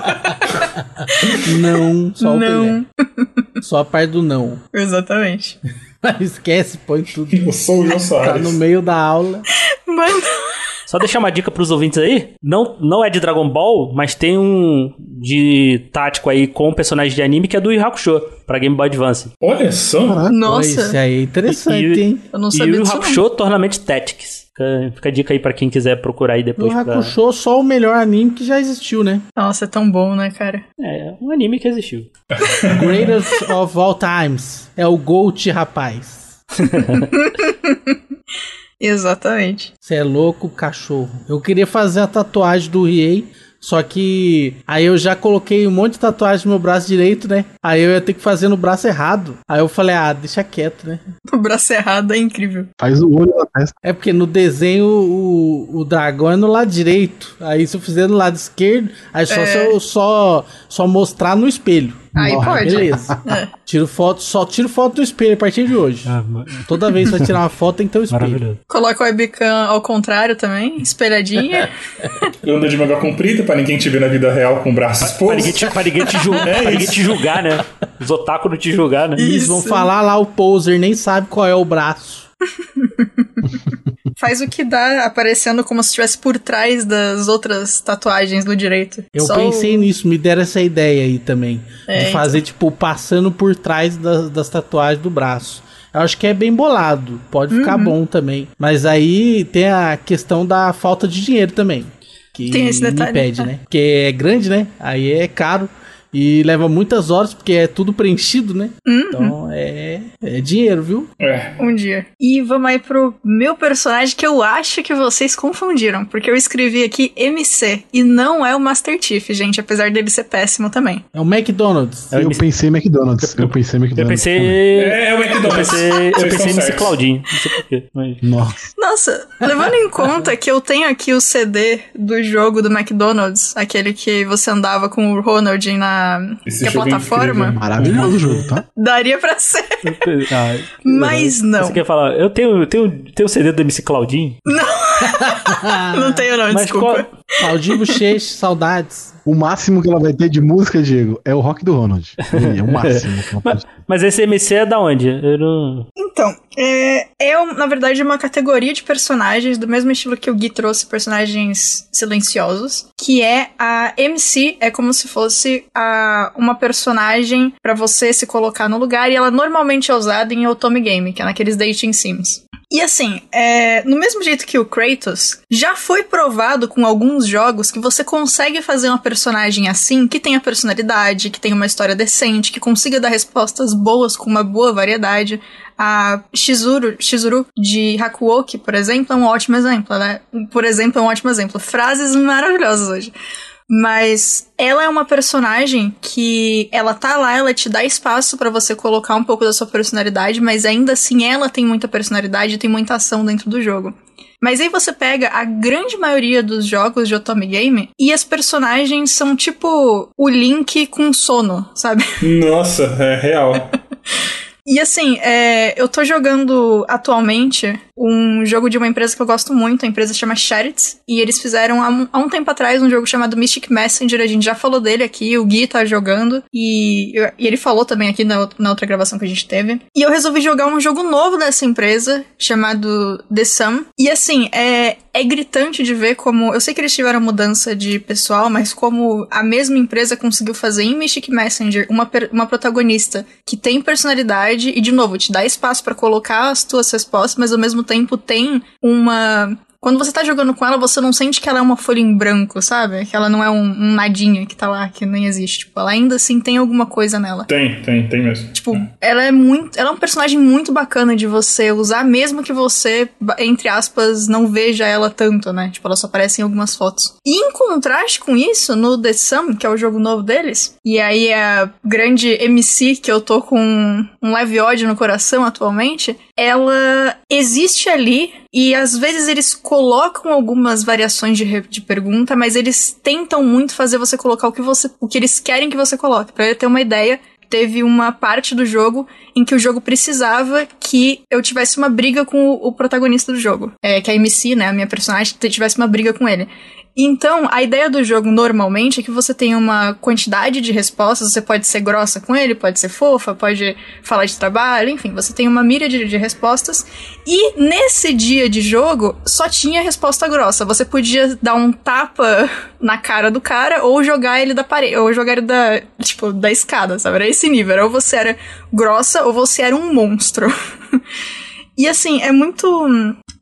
Não. Só o Não. Pelé. Só a parte do não. Exatamente. Esquece, põe tudo. Eu sou o João Tá Soares. no meio da aula. Mano, Só deixar uma dica pros ouvintes aí. Não, não é de Dragon Ball, mas tem um de tático aí com personagem de anime que é do Yu Hakusho, pra Game Boy Advance. Olha só. Caraca. Nossa. Isso aí é interessante, E- hein? Eu não e sabia o Yu não. Hakusho Tournament Tactics. Fica, fica a dica aí pra quem quiser procurar aí O depois. Pra... Hakusho só o melhor anime que já existiu, né? Nossa, é tão bom, né, cara? É, um anime que existiu. Greatest of all times. É o Gold, rapaz. Exatamente. Você é louco, cachorro. Eu queria fazer a tatuagem do Riei, só que aí eu já coloquei um monte de tatuagem no meu braço direito, né? Aí eu ia ter que fazer no braço errado. Aí eu falei, ah, deixa quieto, né? O braço errado é incrível. Faz o olho na testa. É porque no desenho o, o dragão é no lado direito. Aí se eu fizer no lado esquerdo, aí só É. se eu só, só mostrar no espelho. Aí Ó, pode. Beleza. É. Tiro foto, só tiro foto do espelho a partir de hoje. Toda vez que vai tirar uma foto tem que ter o espelho. Maravilhoso. Coloca o webcam ao contrário também, espelhadinha. Anda de manga comprida pra ninguém te ver na vida real com braços Pra ninguém, expostos. te, pra, ninguém te julgar, pra ninguém te julgar, né? Os otaku não te julgar, né? Eles vão Isso. falar lá o poser, nem sabe qual é o braço. Faz o que dá, aparecendo como se estivesse por trás das outras tatuagens do direito. Eu Só pensei o- nisso, me deram essa ideia aí também. É, de fazer, tipo, passando por trás das, das tatuagens do braço. Eu acho que é bem bolado. Pode Uhum. ficar bom também. Mas aí tem a questão da falta de dinheiro também. Que Tem esse detalhe, impede, né? Porque é grande, né? Aí é caro. E leva muitas horas, porque é tudo preenchido, né? Uhum. Então é, é dinheiro, viu? É. Um dia. E vamos aí pro meu personagem que eu acho que vocês confundiram, porque eu escrevi aqui MC e não é o Master Chief, gente, apesar dele ser péssimo também. É o McDonald's. É o Eu MC. pensei McDonald's. Eu pensei Eu McDonald's. também. pensei. É, é o Eu McDonald's. pensei, eu pensei estão nesse certos. Claudinho. Não sei porquê. Mas... Nossa. Nossa, levando em conta que eu tenho aqui o CD do jogo do McDonald's, aquele que você andava com o Ronald na Esse que é jogo é plataforma, incrível. Maravilhoso o jogo, tá? daria pra ser. Ah, Mas não. Você quer falar? Eu tenho, eu tenho, tenho o CD do MC Claudinho. Não tenho não, Mas desculpa. qual, Claudinho Bochecha, saudades. O máximo que ela vai ter de música, Diego, é o rock do Ronald. É o máximo. que ela pode ter. Mas esse MC é da onde? Eu não... Então, é, é na verdade uma categoria de personagens do mesmo estilo que o Gui trouxe personagens silenciosos, que é a MC, é como se fosse a, uma personagem pra você se colocar no lugar e ela normalmente é usada em Otome Game, que é naqueles dating sims. E assim, é, no mesmo jeito que o Kratos, já foi provado com alguns jogos que você consegue fazer uma personagem assim, que tenha personalidade, que tenha uma história decente, que consiga dar respostas boas com uma boa variedade. A Shizuru, Shizuru de Hakuoki, por exemplo, é um ótimo exemplo, né? Por exemplo, é um ótimo exemplo. Frases maravilhosas hoje. Mas ela é uma personagem que ela tá lá, ela te dá espaço pra você colocar um pouco da sua personalidade, mas ainda assim ela tem muita personalidade e tem muita ação dentro do jogo. Mas aí você pega a grande maioria dos jogos de Otome Game e as personagens são tipo o Link com sono, sabe? Nossa, é real. E assim, é, eu tô jogando atualmente um jogo de uma empresa que eu gosto muito, a empresa chama Charity, e eles fizeram há um, há um tempo atrás um jogo chamado Mystic Messenger, a gente já falou dele aqui, o Gui tá jogando, e, e ele falou também aqui na, na outra gravação que a gente teve. E eu resolvi jogar um jogo novo dessa empresa, chamado The Sum, e assim, é, é gritante de ver como. Eu sei que eles tiveram mudança de pessoal, mas como a mesma empresa conseguiu fazer em Mystic Messenger uma, uma protagonista que tem personalidade e, de novo, te dá espaço pra colocar as tuas respostas, mas ao mesmo tempo tem uma. Quando você tá jogando com ela, você não sente que ela é uma folha em branco, sabe? Que ela não é um, um nadinha que tá lá, que nem existe. Tipo, ela ainda assim tem alguma coisa nela. Tem, tem, tem mesmo. Tipo, ela é muito. Ela é um personagem muito bacana de você usar, mesmo que você, entre aspas, não veja ela tanto, né? Tipo, ela só aparece em algumas fotos. E em contraste com isso, no The Sum, que é o jogo novo deles, e aí é a grande MC que eu tô com um leve ódio no coração atualmente, ela existe ali e às vezes eles colocam algumas variações de, de pergunta, mas eles tentam muito fazer você colocar o que você, o que eles querem que você coloque, ele ter uma ideia. Teve uma parte do jogo em que o jogo precisava que eu tivesse uma briga com o, protagonista do jogo. É, que a MC, né, a minha personagem, tivesse uma briga com ele. Então, a ideia do jogo normalmente é que você tenha uma quantidade de respostas. Você pode ser grossa com ele, pode ser fofa, pode falar de trabalho, enfim, você tem uma mira de, de respostas. E nesse dia de jogo, só tinha resposta grossa. Você podia dar um tapa na cara do cara ou jogar ele da parede, ou jogar ele da, tipo, da escada, sabe? Era esse nível. Ou você era grossa ou você era um monstro. E assim, é muito.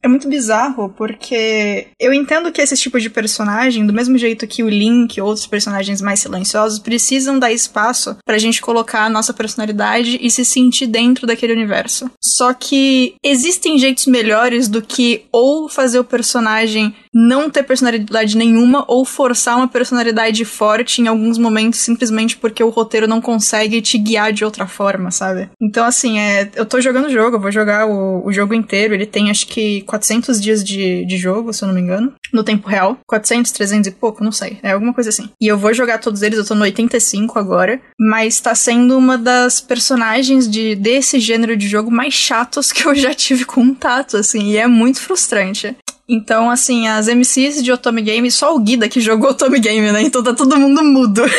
É muito bizarro, porque eu entendo que esse tipo de personagem, do mesmo jeito que o Link e outros personagens mais silenciosos, precisam dar espaço pra gente colocar a nossa personalidade e se sentir dentro daquele universo. Só que existem jeitos melhores do que ou fazer o personagem não ter personalidade nenhuma ou forçar uma personalidade forte em alguns momentos simplesmente porque o roteiro não consegue te guiar de outra forma, sabe? Então, assim, é, eu tô jogando o jogo, eu vou jogar o, o jogo inteiro. Ele tem acho que 400 dias de, de jogo, se eu não me engano, no tempo real. 400, 300 e pouco, não sei. É alguma coisa assim. E eu vou jogar todos eles, eu tô no 85 agora. Mas tá sendo uma das personagens de, desse gênero de jogo mais chatos que eu já tive contato, assim. E é muito frustrante. Então, assim, as MCs de Otome Game, só o Guida que jogou Otome Game, né? Então tá todo mundo mudo.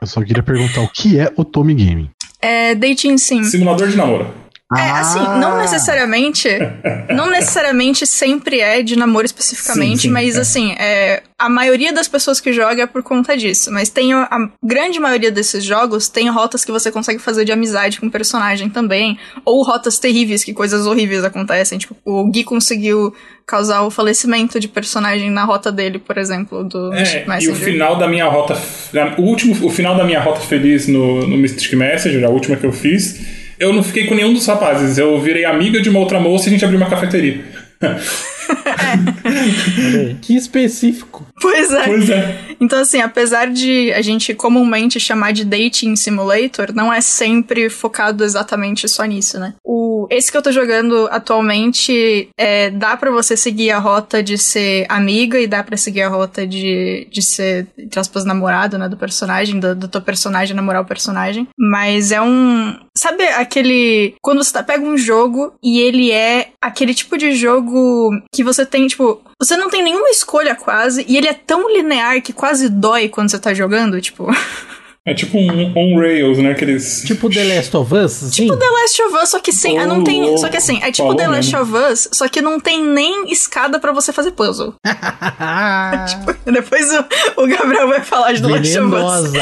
Eu só queria perguntar o que é o Tommy Gaming. É Dating Sim. Simulador de namoro. É, assim, Ah. não necessariamente. não necessariamente sempre é de namoro especificamente, Sim, sim, mas é. assim, é, a maioria das pessoas que joga é por conta disso. Mas tem a, a grande maioria desses jogos tem rotas que você consegue fazer de amizade com o personagem também. Ou rotas terríveis, que coisas horríveis acontecem. Tipo, o Gui conseguiu causar o falecimento de personagem na rota dele, por exemplo, do É, Mystic e o Messenger. final da minha rota. O último, o final da minha rota feliz no, no Mystic Messenger, a última que eu fiz, eu não fiquei com nenhum dos rapazes. Eu virei amiga de uma outra moça e a gente abriu uma cafeteria. Que específico. Pois é. Pois é. Então, assim, apesar de a gente comumente chamar de dating simulator, não é sempre focado exatamente só nisso, né? O, esse que eu tô jogando atualmente, é, dá pra você seguir a rota de ser amiga e dá pra seguir a rota de, de ser, entre aspas, namorado, né, do personagem, do, do teu personagem namorar o personagem. Mas é um... Sabe aquele... Quando você tá, pega um jogo e ele é aquele tipo de jogo que você tem, tipo... Você não tem nenhuma escolha quase, e ele é tão linear que quase dói quando você tá jogando, tipo. É tipo um on-rails, né? Aqueles. Tipo The Last of Us, assim? Tipo The Last of Us, só que sem. ah, não tem. Só que assim, é tipo falou The Last mesmo. of Us, só que não tem nem escada pra você fazer puzzle. Depois o, o Gabriel vai falar de The Last of. Us.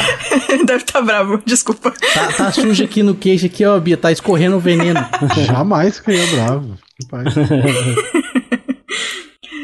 Deve estar bravo, desculpa. Tá, tá sujo aqui no queijo aqui, ó, Bia. Tá escorrendo o veneno. Jamais ficaria bravo.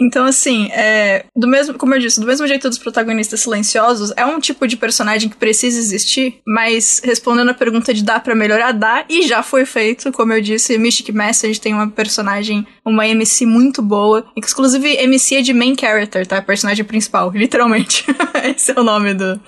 Então, assim, é, do mesmo, como eu disse, do mesmo jeito dos protagonistas silenciosos, é um tipo de personagem que precisa existir, mas respondendo a pergunta de dá pra melhorar, dá, e já foi feito, como eu disse, Mystic Message tem uma personagem, uma MC muito boa, inclusive MC é de main character, tá? Personagem principal, literalmente. Esse é o nome do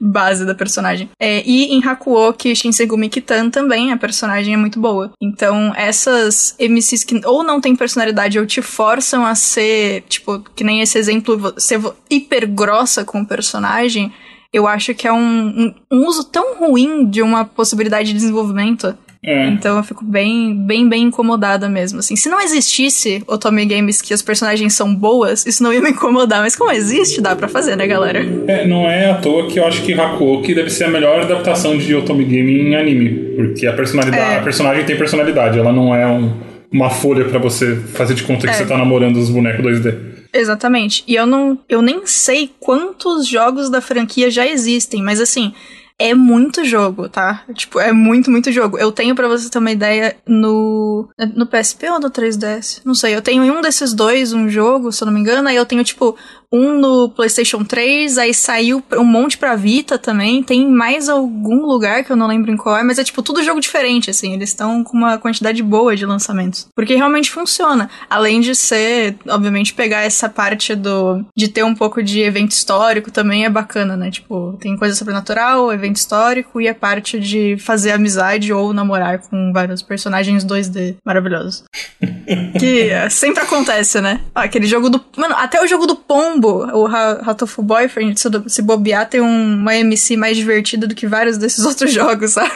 base da personagem. É, e em Hakuoki Shinsegumi Kitan também a personagem é muito boa. Então, essas MCs que ou não têm personalidade ou te forçam a ser, tipo, que nem esse exemplo, ser hiper grossa com o personagem, eu acho que é um, um, um uso tão ruim de uma possibilidade de desenvolvimento. É. Então eu fico bem, bem, bem incomodada mesmo. Assim, se não existisse Otome Games que as personagens são boas, isso não ia me incomodar. Mas como existe, dá pra fazer, né, galera? É, não é à toa que eu acho que Hakuoki deve ser a melhor adaptação de Otome Game em anime. Porque a personalidade, É. a personagem tem personalidade, ela não é um- uma folha pra você fazer de conta que É. você tá namorando os bonecos 2D. Exatamente. E eu não. Eu nem sei quantos jogos da franquia já existem, mas assim. É muito jogo, tá? Tipo, é muito, muito jogo. Eu tenho, pra você ter uma ideia, no. No PSP ou no 3DS? Não sei. Eu tenho em um desses dois um jogo, se eu não me engano. Aí eu tenho, tipo, um no PlayStation 3. Aí saiu um monte pra Vita também. Tem mais algum lugar que eu não lembro em qual é. Mas é, tipo, tudo jogo diferente, assim. Eles estão com uma quantidade boa de lançamentos. Porque realmente funciona. Além de ser, obviamente, pegar essa parte do. de ter um pouco de evento histórico também é bacana, né? Tipo, tem coisa sobrenatural, evento histórico e a parte de fazer amizade ou namorar com vários personagens 2D maravilhosos. que é, sempre acontece, né? Aquele jogo do. Mano, até o jogo do Pombo, o Ha- Hatoful Boyfriend, se, bobear, tem um- uma MC mais divertida do que vários desses outros jogos, sabe?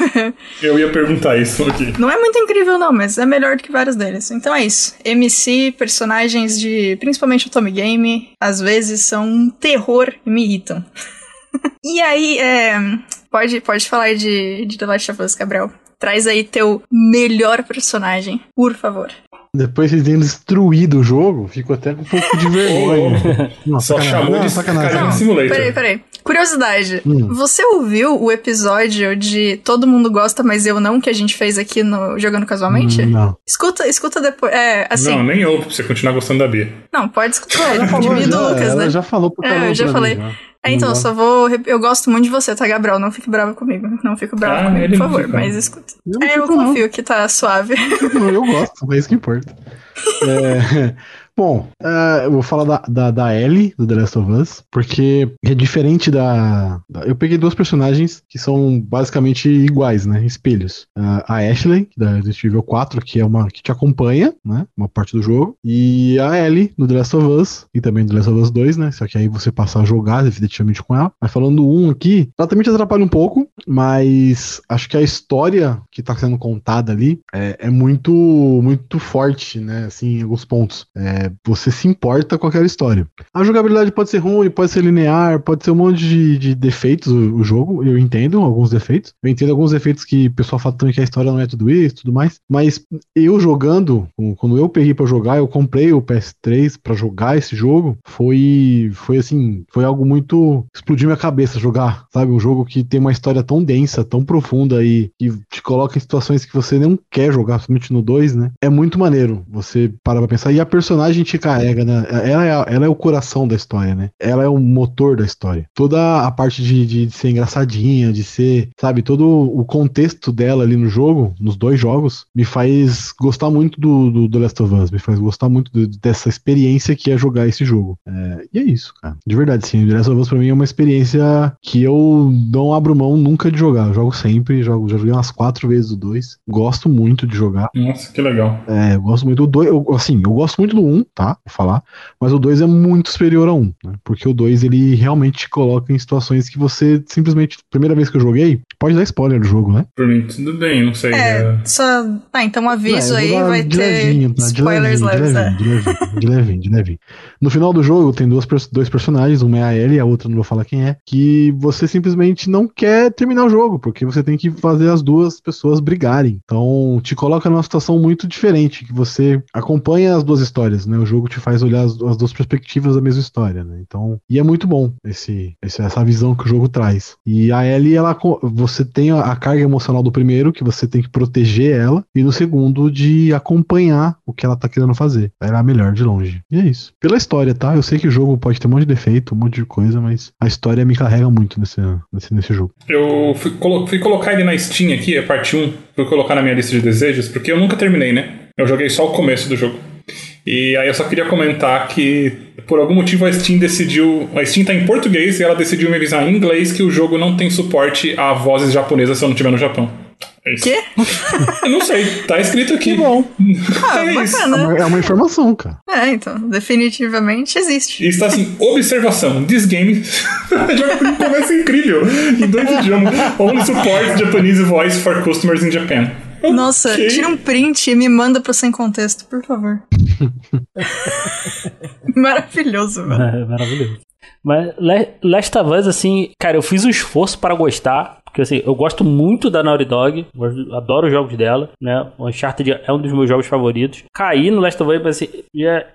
Eu ia perguntar isso aqui. Não é muito incrível, não, mas é melhor do que vários deles. Então é isso. MC, personagens de. principalmente o Tommy Game, às vezes são um terror e me irritam. e aí, é. Pode, pode falar de, de The Last of Us, Gabriel. Traz aí teu melhor personagem, por favor. Depois vocês terem destruído o jogo, fico até com um pouco de vergonha. Não, Só sacanagem. chamou Não, de sacanagem. Skyrim Não, Simulator. Peraí, peraí. Curiosidade. Hum. Você ouviu o episódio de Todo Mundo Gosta, mas eu não, que a gente fez aqui no Jogando Casualmente? Não. Escuta, escuta depois. É, assim. Não, nem ouve pra você continuar gostando da Bia. Não, pode escutar. Já falou, Divide já, o Lucas, ela né? já falou pro É, eu já falei. mim, já. É, então, Não só vou. Eu gosto muito de você, tá, Gabriel? Não fique bravo comigo. Não fique bravo Ah, comigo, por favor, fica. mas escuta. Eu É, eu fico, não. confio que tá suave. Eu gosto, é isso que importa. É, bom, é, eu vou falar da, da, da Ellie, do The Last of Us, porque é diferente da, da- Eu peguei duas personagens que são basicamente iguais, né? Espelhos. A, a Ashley, da Resident Evil 4, que é uma que te acompanha, né? Uma parte do jogo. E a Ellie, no The Last of Us, e também no The Last of Us 2, né? Só que aí você passa a jogar definitivamente com ela. Mas falando um aqui, ela também te atrapalha um pouco, mas acho que a história que tá sendo contada ali é, é muito, muito forte, né? Assim, em alguns pontos. É, você se importa com aquela história. A jogabilidade pode ser ruim, pode ser linear, pode ser um monte de, de defeitos o, o, jogo. Eu entendo alguns defeitos. Eu entendo alguns defeitos que o pessoal fala que a história não é tudo isso tudo mais. Mas eu jogando, quando eu peguei para jogar, eu comprei o PS3 para jogar esse jogo. Foi, foi assim, foi algo muito. explodiu minha cabeça jogar, sabe? Um jogo que tem uma história tão densa, tão profunda e que te coloca em situações que você não quer jogar, somente no 2, né? É muito maneiro você parar pra pensar. E a personagem te carrega, né? Ela é, ela é o coração da história, né? Ela é o motor da história. Toda a parte de, de, de ser engraçadinha, de ser, sabe, todo o contexto dela ali no jogo, nos dois jogos, me faz gostar muito do, do, do Last of Us, me faz gostar muito do, dessa experiência que é jogar esse jogo. É, e é isso, cara. De verdade, sim. The Last of Us pra mim é uma experiência que eu não abro mão nunca de jogar. Eu jogo sempre, jogo, já joguei umas quatro vezes o 2. Gosto muito de jogar. Nossa, que legal. É, eu gosto muito do 2. Assim, eu gosto muito do 1, um, tá? Vou falar. Mas o 2 é muito superior ao 1, um, né? Porque o 2 ele realmente te coloca em situações que você simplesmente. Primeira vez que eu joguei, pode dar spoiler do jogo, né? Por mim, tudo bem, não sei. É, é... só. Ah, então um aviso aí vai ter levinho, tá? spoilers de leves. De levinho, de levinho, de levinho, de levinho. No final do jogo tem duas, dois personagens, uma é a Ellie e a outra não vou falar quem é, que você simplesmente não quer terminar o jogo, porque você tem que fazer as duas pessoas brigarem. Então, te coloca numa situação muito diferente, que você acompanha as duas histórias, né? O jogo te faz olhar as, as duas perspectivas da mesma história, né? Então, e é muito bom esse, esse, essa visão que o jogo traz. E a Ellie, ela, você tem a, carga emocional do primeiro, que você tem que proteger ela, e no segundo, de acompanhar o que ela tá querendo fazer. Ela é melhor de longe. E é isso. Pela história, tá? Eu sei que o jogo pode ter um monte de defeito, um monte de coisa, mas a história me carrega muito nesse, nesse, nesse jogo. Eu fui, colo fui colocar ele na Steam aqui, a parte 1, fui colocar na minha lista de desejos, porque eu nunca terminei, né? Eu joguei só o começo do jogo. E aí eu só queria comentar que por algum motivo a Steam decidiu. A Steam tá em português e ela decidiu me avisar em inglês que o jogo não tem suporte a vozes japonesas se eu não estiver no Japão. É isso. Quê? Eu não sei, tá escrito aqui. Que bom. Ah, é, isso. É, uma, é uma informação, cara. É, então, definitivamente existe. E está assim, observação, this game já começa incrível, em dois idiomas. Only support Japanese voice for customers in Japan. Nossa, okay. tira um print e me manda pro sem contexto, por favor. Maravilhoso, velho. É, maravilhoso. Mas Last of Us, assim, cara, eu fiz um esforço para gostar. Porque assim, eu gosto muito da Naughty Dog, adoro os jogos dela, né? O Uncharted é um dos meus jogos favoritos. Caí no Last of Us, mas assim,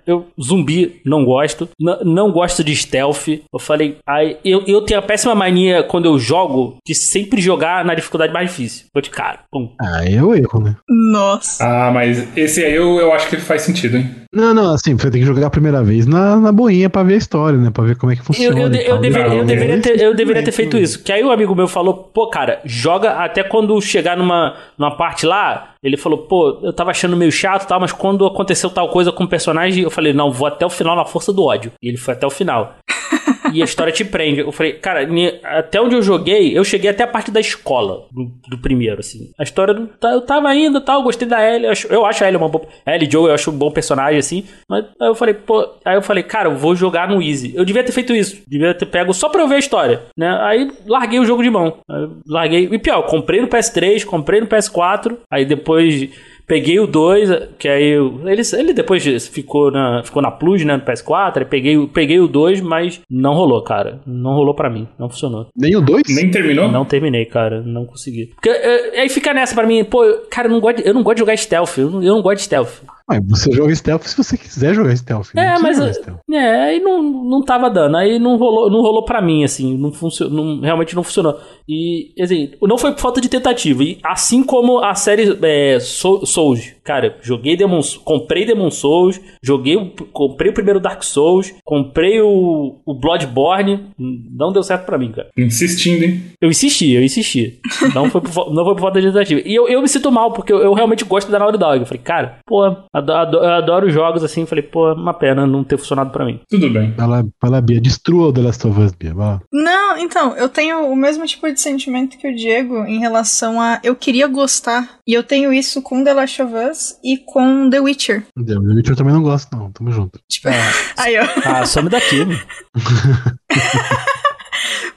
eu zumbi não gosto, não gosto de stealth. Eu falei, aí eu, eu tenho a péssima mania quando eu jogo de sempre jogar na dificuldade mais difícil. Eu de cara, pum. Ah, eu erro, né? Nossa. Ah, mas esse aí eu, eu acho que ele faz sentido, hein? Não, não, assim, você tem que jogar a primeira vez na, na boinha pra ver a história, né? Pra ver como é que funciona. Eu, eu, eu, dever, eu deveria, ter, eu deveria ter feito isso. Que aí o amigo meu falou, pô, cara, joga até quando chegar numa, numa parte lá. Ele falou, pô, eu tava achando meio chato tal, mas quando aconteceu tal coisa com o personagem, eu falei, não, vou até o final na força do ódio. E ele foi até o final. e a história te prende. Eu falei, cara, até onde eu joguei, eu cheguei até a parte da escola, do, do primeiro, assim. A história, do, tá, eu tava indo tal, gostei da Ellie, eu acho, eu acho a Ellie uma boa. Ellie Joe, eu acho um bom personagem, assim. Mas aí eu falei, pô, aí eu falei, cara, eu vou jogar no Easy. Eu devia ter feito isso, devia ter pego só pra eu ver a história, né? Aí larguei o jogo de mão. larguei. E pior, comprei no PS3, comprei no PS4, aí depois Peguei o 2, que aí ele, ele depois ficou na, ficou na Plus, né, no PS4, aí peguei, peguei o 2, mas não rolou, cara. Não rolou para mim, não funcionou. Nem o 2? Nem terminou? Não terminei, cara, não consegui. Porque é, aí fica nessa para mim, pô, cara, eu não gosto, eu não gosto de jogar stealth, eu não, eu não gosto de stealth. Mas você joga stealth se você quiser jogar stealth. É, mas. Stealth. É, aí não, não tava dando. Aí não rolou, não rolou pra mim, assim. Não funcionou, realmente não funcionou. E, assim, não foi por falta de tentativa. E assim como a série é, Souls. Cara, joguei Demon comprei Demon Souls, joguei, comprei o primeiro Dark Souls, comprei o, o Bloodborne. Não deu certo pra mim, cara. Insistindo, hein? Eu insisti, eu insisti. não, foi por, não foi por falta de tentativa. E eu, eu me sinto mal, porque eu, eu realmente gosto da Naughty Dog. Eu falei, cara, pô, Adoro, adoro jogos assim. Falei, pô, uma pena não ter funcionado pra mim. Tudo bem. Vai lá, vai lá Bia. Destrua o The Last of Us, Bia. Vai lá. Não, então, eu tenho o mesmo tipo de sentimento que o Diego em relação a eu queria gostar. E eu tenho isso com The Last of Us e com The Witcher. The Witcher eu também não gosto, não. Tamo junto. Tipo, é. aí, ó. Ah, some daqui,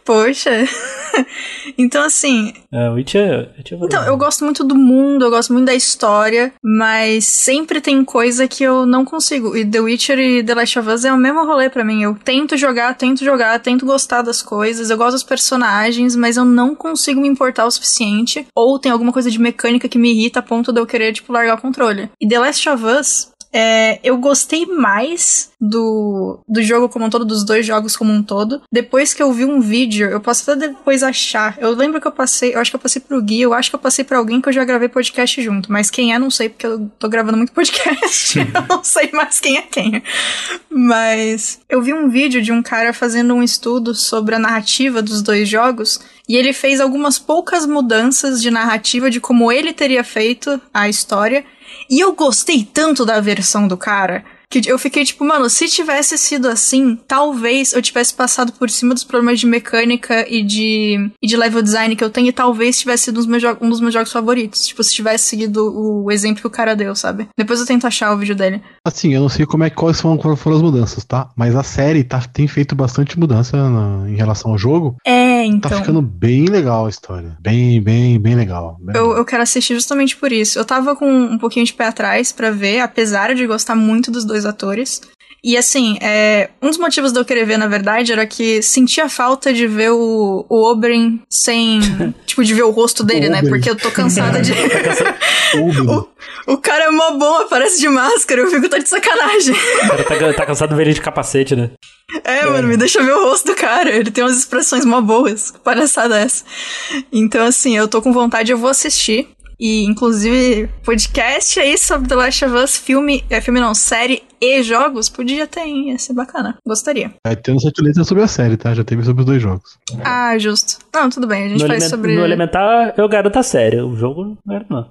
Poxa. então, assim. É, Witcher, Witcher Então, eu gosto muito do mundo, eu gosto muito da história, mas sempre tem coisa que eu não consigo. E The Witcher e The Last of Us é o mesmo rolê pra mim. Eu tento jogar, tento jogar, tento gostar das coisas, eu gosto dos personagens, mas eu não consigo me importar o suficiente. Ou tem alguma coisa de mecânica que me irrita a ponto de eu querer, tipo, largar o controle. E The Last of Us, é, eu gostei mais do, do jogo como um todo, dos dois jogos como um todo. Depois que eu vi um vídeo, eu posso até depois achar. Eu lembro que eu passei, eu acho que eu passei pro Gui, eu acho que eu passei pra alguém que eu já gravei podcast junto. Mas quem é, não sei, porque eu tô gravando muito podcast. eu não sei mais quem é quem. Mas eu vi um vídeo de um cara fazendo um estudo sobre a narrativa dos dois jogos. E ele fez algumas poucas mudanças de narrativa de como ele teria feito a história. E eu gostei tanto da versão do cara que eu fiquei tipo, mano, se tivesse sido assim, talvez eu tivesse passado por cima dos problemas de mecânica e de, e de level design que eu tenho e talvez tivesse sido um dos, meus um dos meus jogos favoritos. Tipo, se tivesse seguido o exemplo que o cara deu, sabe? Depois eu tento achar o vídeo dele. Assim, eu não sei como é quais foram, foram as mudanças, tá? Mas a série tá, tem feito bastante mudança na, em relação ao jogo. É, então. Tá ficando bem legal a história. Bem, bem, bem legal. Bem eu, legal. eu quero assistir justamente por isso. Eu tava com um pouquinho de pé atrás para ver, apesar de gostar muito dos dois atores. E assim, é, um dos motivos de eu querer ver, na verdade, era que sentia falta de ver o, o Oberyn sem. tipo, de ver o rosto dele, O né? Porque eu tô cansada de. Oberyn. o, o cara é mó bom, aparece de máscara, eu fico tá de sacanagem. O cara tá, tá cansado de ver ele de capacete, né? É, mano, me deixa ver o rosto do cara. Ele tem umas expressões mó boas. Palhaçada é essa? Então, assim, eu tô com vontade, eu vou assistir. E, inclusive, podcast aí sobre The Last of Us, filme, é filme não, série e jogos, podia ter, hein? Ia ser bacana. Gostaria. Vai ter no sete letras sobre a série, tá? Já teve sobre os dois jogos. Ah, justo. Não, tudo bem, a gente No, faz sobre... no Elementar eu garanto a série. O jogo não era, não.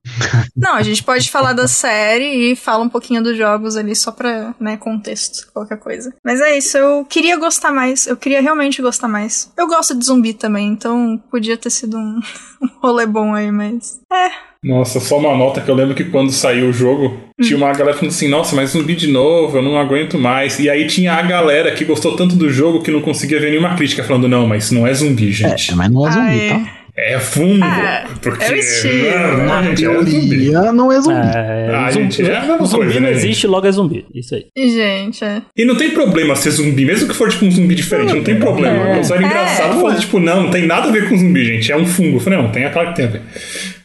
Não, a gente pode falar da série e fala um pouquinho dos jogos ali só pra, né, contexto, qualquer coisa. Mas é isso, eu queria gostar mais, eu queria realmente gostar mais. Eu gosto de zumbi também, então podia ter sido um, um rolê bom aí, mas... É, Nossa, só uma nota que eu lembro que quando saiu o jogo, tinha uma galera falando assim, nossa, mas zumbi de novo, eu não aguento mais. E aí tinha a galera que gostou tanto do jogo que não conseguia ver nenhuma crítica falando, não, mas isso não é zumbi, gente. mas não é zumbi, Ai. tá? É fungo. Ah, porque. é o estilo. Na gente, é zumbi. teoria, não é zumbi. É, Ah, zumbi, gente, é a mesma zumbi coisa, não né, existe, logo é zumbi. Isso aí. gente, é... E não tem problema ser zumbi, mesmo que for tipo um zumbi diferente, não tem problema. É. Só era engraçado É. falar, tipo, não, não tem nada a ver com zumbi, gente. É um fungo. Eu falei, não, tem, é claro que tem a ver.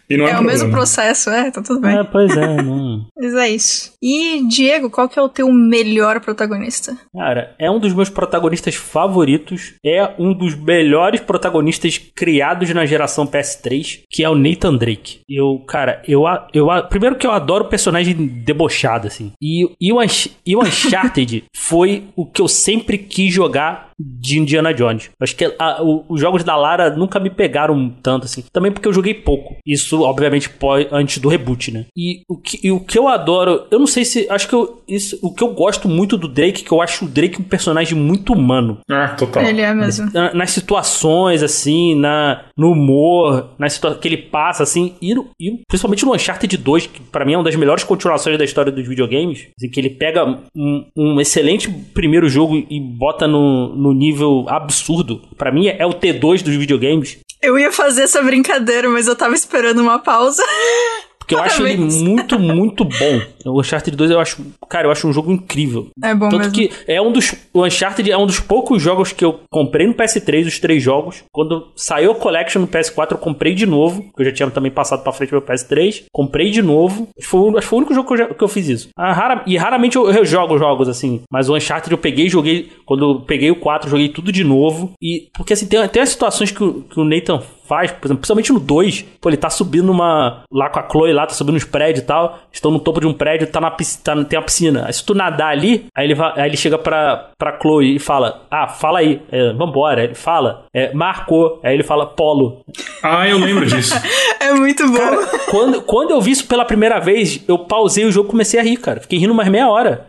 E não é, É o problema. mesmo processo, é, tá tudo bem. É, pois é, não. Mas é isso. E, Diego, qual que é o teu melhor protagonista? Cara, é um dos meus protagonistas favoritos. É um dos melhores protagonistas criados na geração PS3, que é o Nathan Drake. Eu, cara, eu, a- eu a- primeiro que eu adoro personagem debochado assim. E, e, o, e o Uncharted foi o que eu sempre quis jogar de Indiana Jones. Acho que a- o- os jogos da Lara nunca me pegaram tanto assim. Também porque eu joguei pouco. Isso, obviamente, pó- antes do reboot, né? E o que, e o que eu adoro, eu não sei se. Acho que eu, isso, o que eu gosto muito do Drake, que eu acho o Drake um personagem muito humano. Ah, total. Ele é mesmo. Na- nas situações, assim, na, no humor, nas situações que ele passa, assim, e, e principalmente no Uncharted 2, que pra mim é uma das melhores continuações da história dos videogames, assim, que ele pega um, um excelente primeiro jogo e bota no, no nível absurdo. Pra mim é o T2 dos videogames, Eu ia fazer essa brincadeira, mas eu tava esperando uma pausa. porque eu acho ele muito, muito bom. O Uncharted 2 eu acho, cara, eu acho um jogo incrível. É bom Tanto mesmo. que é um dos. O Uncharted é um dos poucos jogos que eu comprei no PS3, os três jogos. Quando saiu a Collection no PS4, eu comprei de novo. porque Eu já tinha também passado pra frente meu PS3. Comprei de novo. Acho que Foi, o- acho que foi o único jogo que eu, já- que eu fiz isso. Ah, rara- e raramente eu, eu jogo jogos assim. Mas o Uncharted eu peguei e joguei. Quando eu peguei o 4, joguei tudo de novo. E. Porque assim, tem, tem as situações que o, que o Nathan faz, por exemplo, principalmente no 2, pô, ele tá subindo numa. lá com a Chloe lá, tá subindo uns prédios e tal. Estão no topo de um prédio, tá na piscina, tá, tem uma piscina. Aí se tu nadar ali, aí ele, vai, aí ele chega pra, pra Chloe e fala: Ah, fala aí, é, vambora. Aí ele fala, é, marcou. Aí ele fala polo. Ah, eu lembro disso. É muito bom. Quando, quando eu vi isso pela primeira vez, eu pausei o jogo e comecei a rir, cara. Fiquei rindo mais meia hora.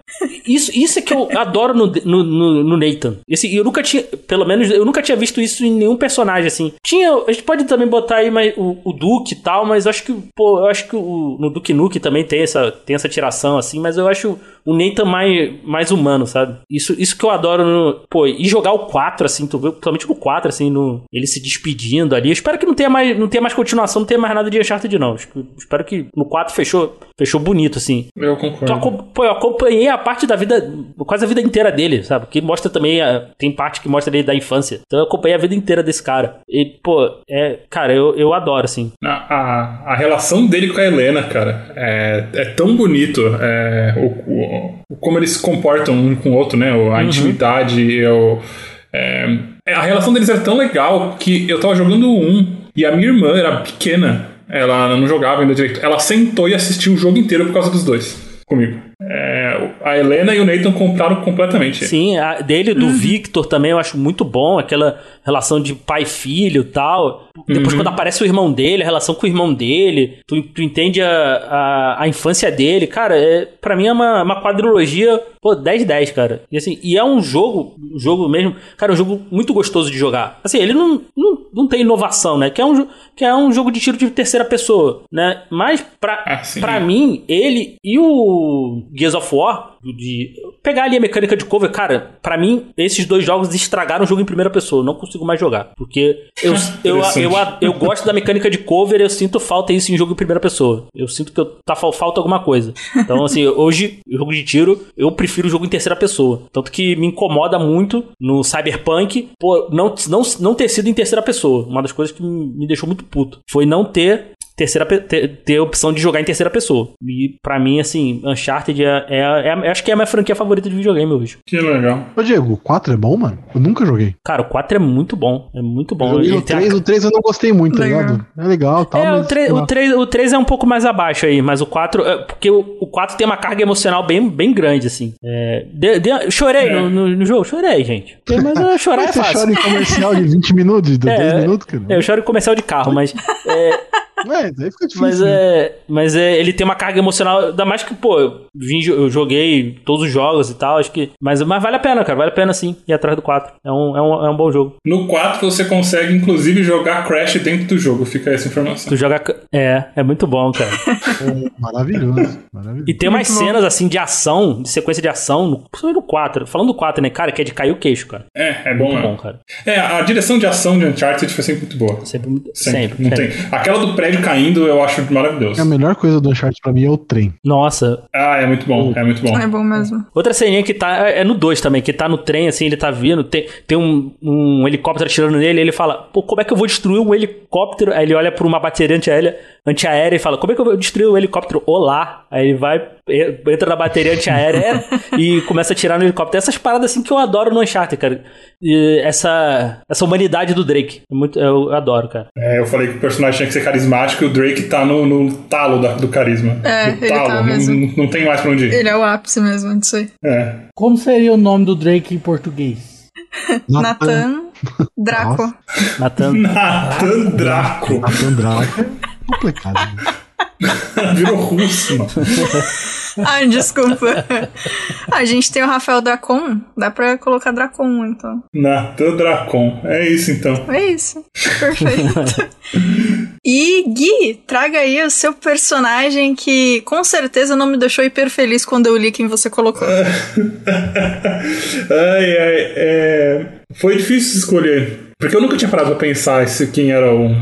Isso, isso é que eu adoro no, no, no, no Nathan. Esse, eu nunca tinha, pelo menos, eu nunca tinha visto isso em nenhum personagem, assim. Tinha, a gente pode também botar aí mais o, o Duke e tal, mas eu acho que, pô, eu acho que o, no Duke Nuke também tem essa, tem essa tiração, assim, mas eu acho um Nathan mais, mais humano, sabe? Isso, isso que eu adoro no. Pô, e jogar o 4, assim, tu vê, principalmente no 4, assim, no, ele se despedindo ali. Eu espero que não tenha mais, não tenha mais continuação, não tenha mais nada de Uncharted, não. Espero que no 4 fechou, fechou bonito, assim. Eu concordo. pô, eu acompanhei a parte da vida, quase a vida inteira dele, sabe? Que mostra também, a, tem parte que mostra ele da infância. Então eu acompanhei a vida inteira desse cara. E, pô, é, cara, eu, eu adoro, assim. A, a, a relação dele com a Helena, cara, é, é tão bonito. É, o, o, como eles se comportam um com o outro, né? A uhum. intimidade, eu, é, a relação deles é tão legal que eu tava jogando um e a minha irmã era pequena. Ela não jogava ainda direito. Ela sentou e assistiu o jogo inteiro por causa dos dois comigo. É, a Helena e o Nathan compraram completamente. Sim, a dele do uhum. Victor também eu acho muito bom, aquela relação de pai-filho e tal. Depois, uhum. quando aparece o irmão dele, a relação com o irmão dele, tu, tu entende a, a, a, infância dele. Cara, é, pra mim é uma, uma quadrilogia, pô, 10-10, cara. E assim, e é um jogo, um jogo mesmo, cara, um jogo muito gostoso de jogar. Assim, ele não, não, não tem inovação, né? Que é, um, que é um jogo de tiro de terceira pessoa, né? Mas, pra, ah, pra mim, ele e o Gears of War, de pegar ali a mecânica de cover, cara, para mim, esses dois jogos estragaram o jogo em primeira pessoa. Eu não consigo mais jogar. Porque eu, eu, eu, eu, eu, gosto da mecânica de cover, eu sinto falta isso em jogo em primeira pessoa. Eu sinto que eu, tá falta alguma coisa. Então, assim, hoje, jogo de tiro, eu prefiro o jogo em terceira pessoa. Tanto que me incomoda muito no Cyberpunk, não, não, não ter sido em terceira pessoa. Uma das coisas que me deixou muito puto foi não ter terceira ter, ter a opção de jogar em terceira pessoa. E para mim, assim, Uncharted é, é, é, acho que é a minha franquia favorita de videogame hoje. Que legal. Ô Diego, o 4 é bom, mano? Eu nunca joguei. Cara, o 4 é muito bom. É muito bom. o, 3, a... o 3 eu não gostei muito, tá ligado? É legal tal. É, mas... o, 3, o, 3, o 3 é um pouco mais abaixo aí, mas o 4. É, porque o, o 4 tem uma carga emocional bem, bem grande, assim. É, de, de, chorei é. no, no, no, jogo, chorei, gente. Mas eu chorar é fácil. Você chora em comercial de 20 minutos, de 10 é, minutos, cara? eu choro em comercial de carro, mas. É, é, daí fica difícil. Mas, né? é, mas é, ele tem uma carga emocional, ainda mais que, pô, eu, vim, eu joguei todos os jogos e tal, acho que. Mas, mas vale a pena, cara, vale a pena sim ir atrás do 4. É um, é um, é um bom jogo. No 4 você consegue, inclusive, jogar Crash dentro do jogo, fica essa informação. Tu joga. É, é muito bom, cara. é, maravilhoso, maravilhoso. E tem umas cenas, assim, de ação, de sequência de ação, principalmente no 4. Falando do 4, né, cara, que é de cair o queixo, cara. É, é bom, muito bom, cara. É, a direção de ação de Uncharted foi sempre muito boa. Sempre, sempre. sempre não sempre. tem. Aquela do prédio caindo, eu acho maravilhoso. A melhor coisa do Uncharted pra mim é o trem. Nossa. Ah, é muito bom, é muito bom. É bom mesmo. Outra ceninha que tá, é no 2 também, que tá no trem, assim, ele tá vindo, tem, tem um, um helicóptero atirando nele, e ele fala, pô, como é que eu vou destruir um helicóptero? Aí ele olha pra uma bateria antiaérea, antiaérea e fala, como é que eu vou destruir o helicóptero? Olá! Aí ele vai, entra na bateria antiaérea e começa a tirar no helicóptero. Essas paradas assim que eu adoro no Uncharted, cara. E essa, essa humanidade do Drake. É muito, eu adoro, cara. É, eu falei que o personagem tinha que ser carismático e o Drake tá no, no talo da, do carisma. É, no ele talo, tá mesmo. Não, não tem mais pra onde ir. Ele é o ápice mesmo disso aí. É. Como seria o nome do Drake em português? Nathan Draco. Nathan Nathan Draco. Nathan Draco é complicado. Virou russo. Ai, desculpa. A gente tem o Rafael Dracon. Dá pra colocar Dracon, então. Nathan Dracon. É isso, então. É isso. Perfeito. e Gui, traga aí o seu personagem que com certeza não me deixou hiper feliz quando eu li quem você colocou. ai, ai. É... Foi difícil escolher. Porque eu nunca tinha parado pra pensar se quem era o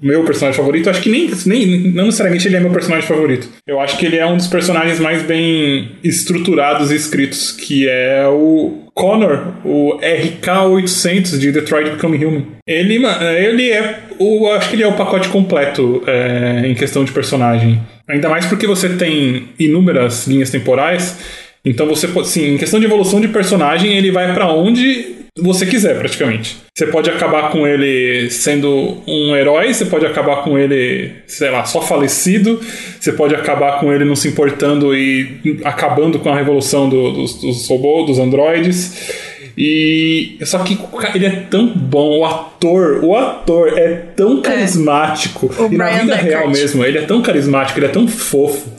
meu personagem favorito. Acho que nem, nem não necessariamente ele é meu personagem favorito. Eu acho que ele é um dos personagens mais bem estruturados e escritos, que é o Connor, o RK-800 de Detroit Become Human. Ele, ele é o, acho que ele é o pacote completo é, em questão de personagem. Ainda mais porque você tem inúmeras linhas temporais. Então você pode, sim, em questão de evolução de personagem, ele vai para onde você quiser, praticamente. Você pode acabar com ele sendo um herói, você pode acabar com ele, sei lá, só falecido, você pode acabar com ele não se importando e acabando com a revolução do, dos, dos robôs, dos androides. E só que ele é tão bom, o ator, o ator é tão é. carismático. É. E na vida Deckard. real mesmo, ele é tão carismático, ele é tão fofo.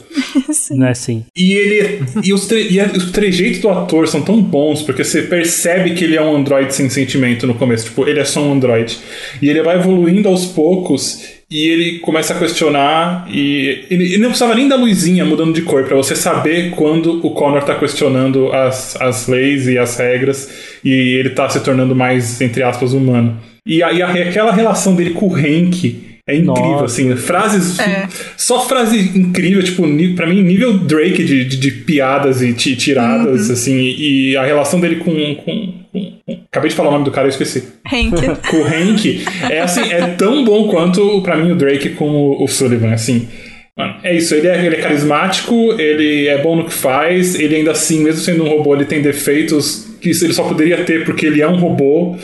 Não é assim. E ele e os, tre, e os trejeitos do ator são tão bons, porque você percebe que ele é um androide sem sentimento no começo. Tipo, ele é só um androide. E ele vai evoluindo aos poucos e ele começa a questionar e ele, ele não precisava nem da luzinha mudando de cor para você saber quando o Connor tá questionando as, as leis e as regras e ele tá se tornando mais, entre aspas, humano. E, a, e a, aquela relação dele com o Hank é incrível, Nossa. assim, frases. É. Só frase incrível, tipo, pra mim, nível Drake de, de, de piadas e ti- tiradas, assim, e a relação dele com, com, com- Acabei de falar o nome do cara, eu esqueci. Hank. Com o Hank, é assim, é tão bom quanto, pra mim, o Drake com o, o Sullivan, assim. Mano, é isso, ele é, ele é carismático, ele é bom no que faz, ele ainda assim, mesmo sendo um robô, ele tem defeitos que ele só poderia ter porque ele é um robô,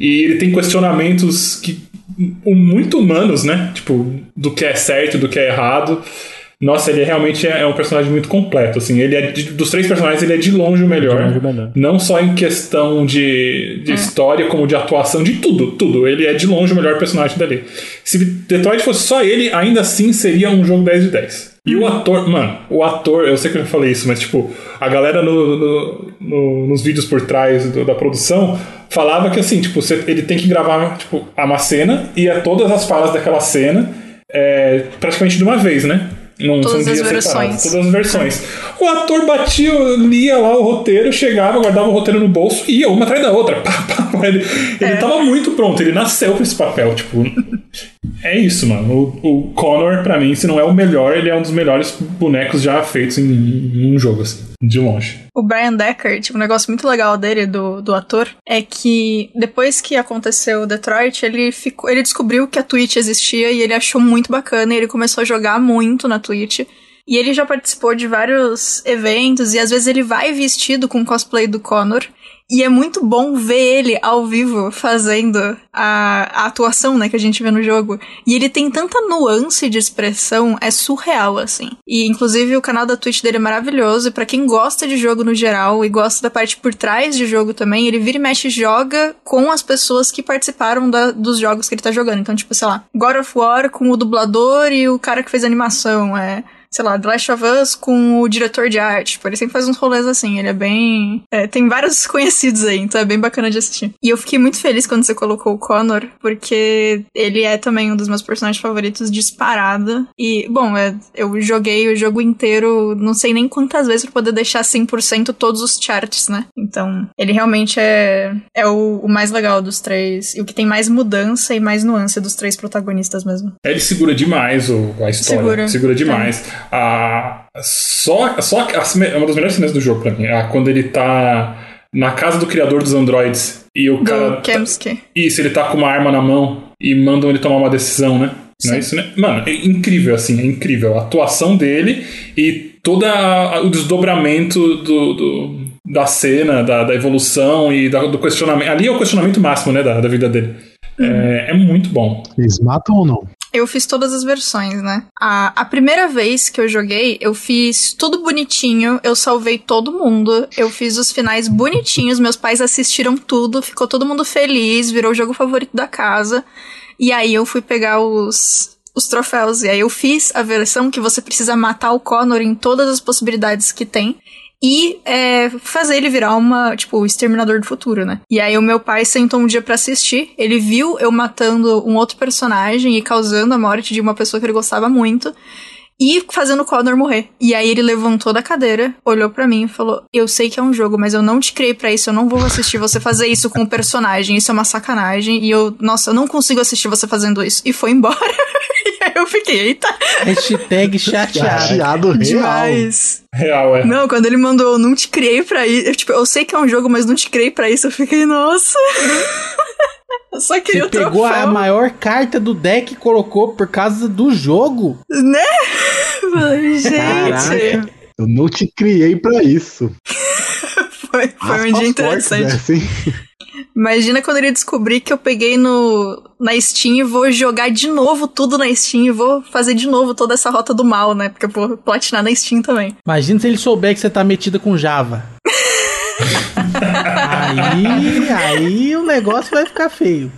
e ele tem questionamentos que muito humanos, né? Tipo, do que é certo, do que é errado. Nossa, ele realmente é é um personagem muito completo, assim. Ele é de- dos três personagens, ele é de longe o melhor. De longe o melhor. Não só em questão de, de história, como de atuação, de tudo, tudo. Ele é de longe o melhor personagem dali. Se Detroit fosse só ele, ainda assim seria um jogo 10 de 10. E o ator, mano, o ator, eu sei que eu já falei isso, mas tipo, a galera no, no- no- nos vídeos por trás do- da produção falava que assim, tipo, você- ele tem que gravar tipo, uma cena e é todas as falas daquela cena é, praticamente de uma vez, né? Não Todas as versões. todas as versões. O ator batia, lia lá o roteiro, chegava, guardava o roteiro no bolso e ia uma atrás da outra. Ele É. tava muito pronto, ele nasceu pra esse papel, tipo. É isso, mano. O, o Connor, pra mim, se não é o melhor, ele é um dos melhores bonecos já feitos em, em um jogo, assim, de longe. O Brian Decker, tipo, um negócio muito legal dele, do, do ator, é que depois que aconteceu o Detroit, ele ficou. Ele descobriu que a Twitch existia e ele achou muito bacana e ele começou a jogar muito na Twitch. E ele já participou de vários eventos e às vezes ele vai vestido com cosplay do Connor. E é muito bom ver ele ao vivo fazendo a, a atuação, né, que a gente vê no jogo. E ele tem tanta nuance de expressão, é surreal, assim. E, inclusive, o canal da Twitch dele é maravilhoso. E pra quem gosta de jogo no geral e gosta da parte por trás de jogo também, ele vira e mexe joga com as pessoas que participaram da- dos jogos que ele tá jogando. Então, tipo, sei lá, God of War com o dublador e o cara que fez a animação. É sei lá, The Last of Us com o diretor de arte. Tipo, ele sempre faz uns rolês assim. Ele é bem. é, tem vários conhecidos aí, então é bem bacana de assistir. E eu fiquei muito feliz quando você colocou o Connor, porque ele é também um dos meus personagens favoritos disparado. E, bom, é, eu joguei o jogo inteiro, não sei nem quantas vezes pra poder deixar 100% todos os charts, né? Então, ele realmente é, é o, o mais legal dos três. E o que tem mais mudança e mais nuance dos três protagonistas mesmo. Ele segura demais o, a história. Segura. Segura, demais. A, só só a, é uma das melhores cenas do jogo pra mim. É quando ele tá na casa do criador dos androids e o cara. Do Kemsky. Isso, ele tá com uma arma na mão e mandam ele tomar uma decisão, né? Não é Sim. isso, né? Mano, é incrível, assim, é incrível. A atuação dele e todo a- o desdobramento do, do- da cena, da, da evolução e da- do questionamento. Ali é o questionamento máximo, né, da, da vida dele. É, é muito bom. Eles matam ou não? Eu fiz todas as versões, né? A, a primeira vez que eu joguei, eu fiz tudo bonitinho, eu salvei todo mundo, eu fiz os finais bonitinhos, meus pais assistiram tudo, ficou todo mundo feliz, virou o jogo favorito da casa. E aí eu fui pegar os, os troféus. E aí eu fiz a versão que você precisa matar o Connor em todas as possibilidades que tem. E é, fazer ele virar uma, tipo, exterminador do futuro, né? E aí o meu pai sentou um dia pra assistir, ele viu eu matando um outro personagem e causando a morte de uma pessoa que ele gostava muito. E fazendo o Connor morrer. E aí ele levantou da cadeira, olhou pra mim e falou: Eu sei que é um jogo, mas eu não te criei pra isso, eu não vou assistir você fazer isso com o personagem. Isso é uma sacanagem. E eu, nossa, eu não consigo assistir você fazendo isso. E foi embora. e aí eu fiquei, eita, Hashtag chateado. Chateado real. demais. Real, é. Não, quando ele mandou, eu não te criei pra isso. Eu, tipo, eu sei que é um jogo, mas não te criei pra isso. Eu fiquei, nossa. eu só queria Você o pegou troféu, a maior carta do deck e colocou por causa do jogo? né? Falei, gente. Caraca, eu não te criei pra isso. Foi, foi um dia interessante. Né, assim. Imagina quando ele descobrir que eu peguei no na Steam e vou jogar de novo tudo na Steam e vou fazer de novo toda essa rota do mal, né? Porque eu vou platinar na Steam também. Imagina se ele souber que você tá metida com Java. aí, aí o negócio vai ficar feio.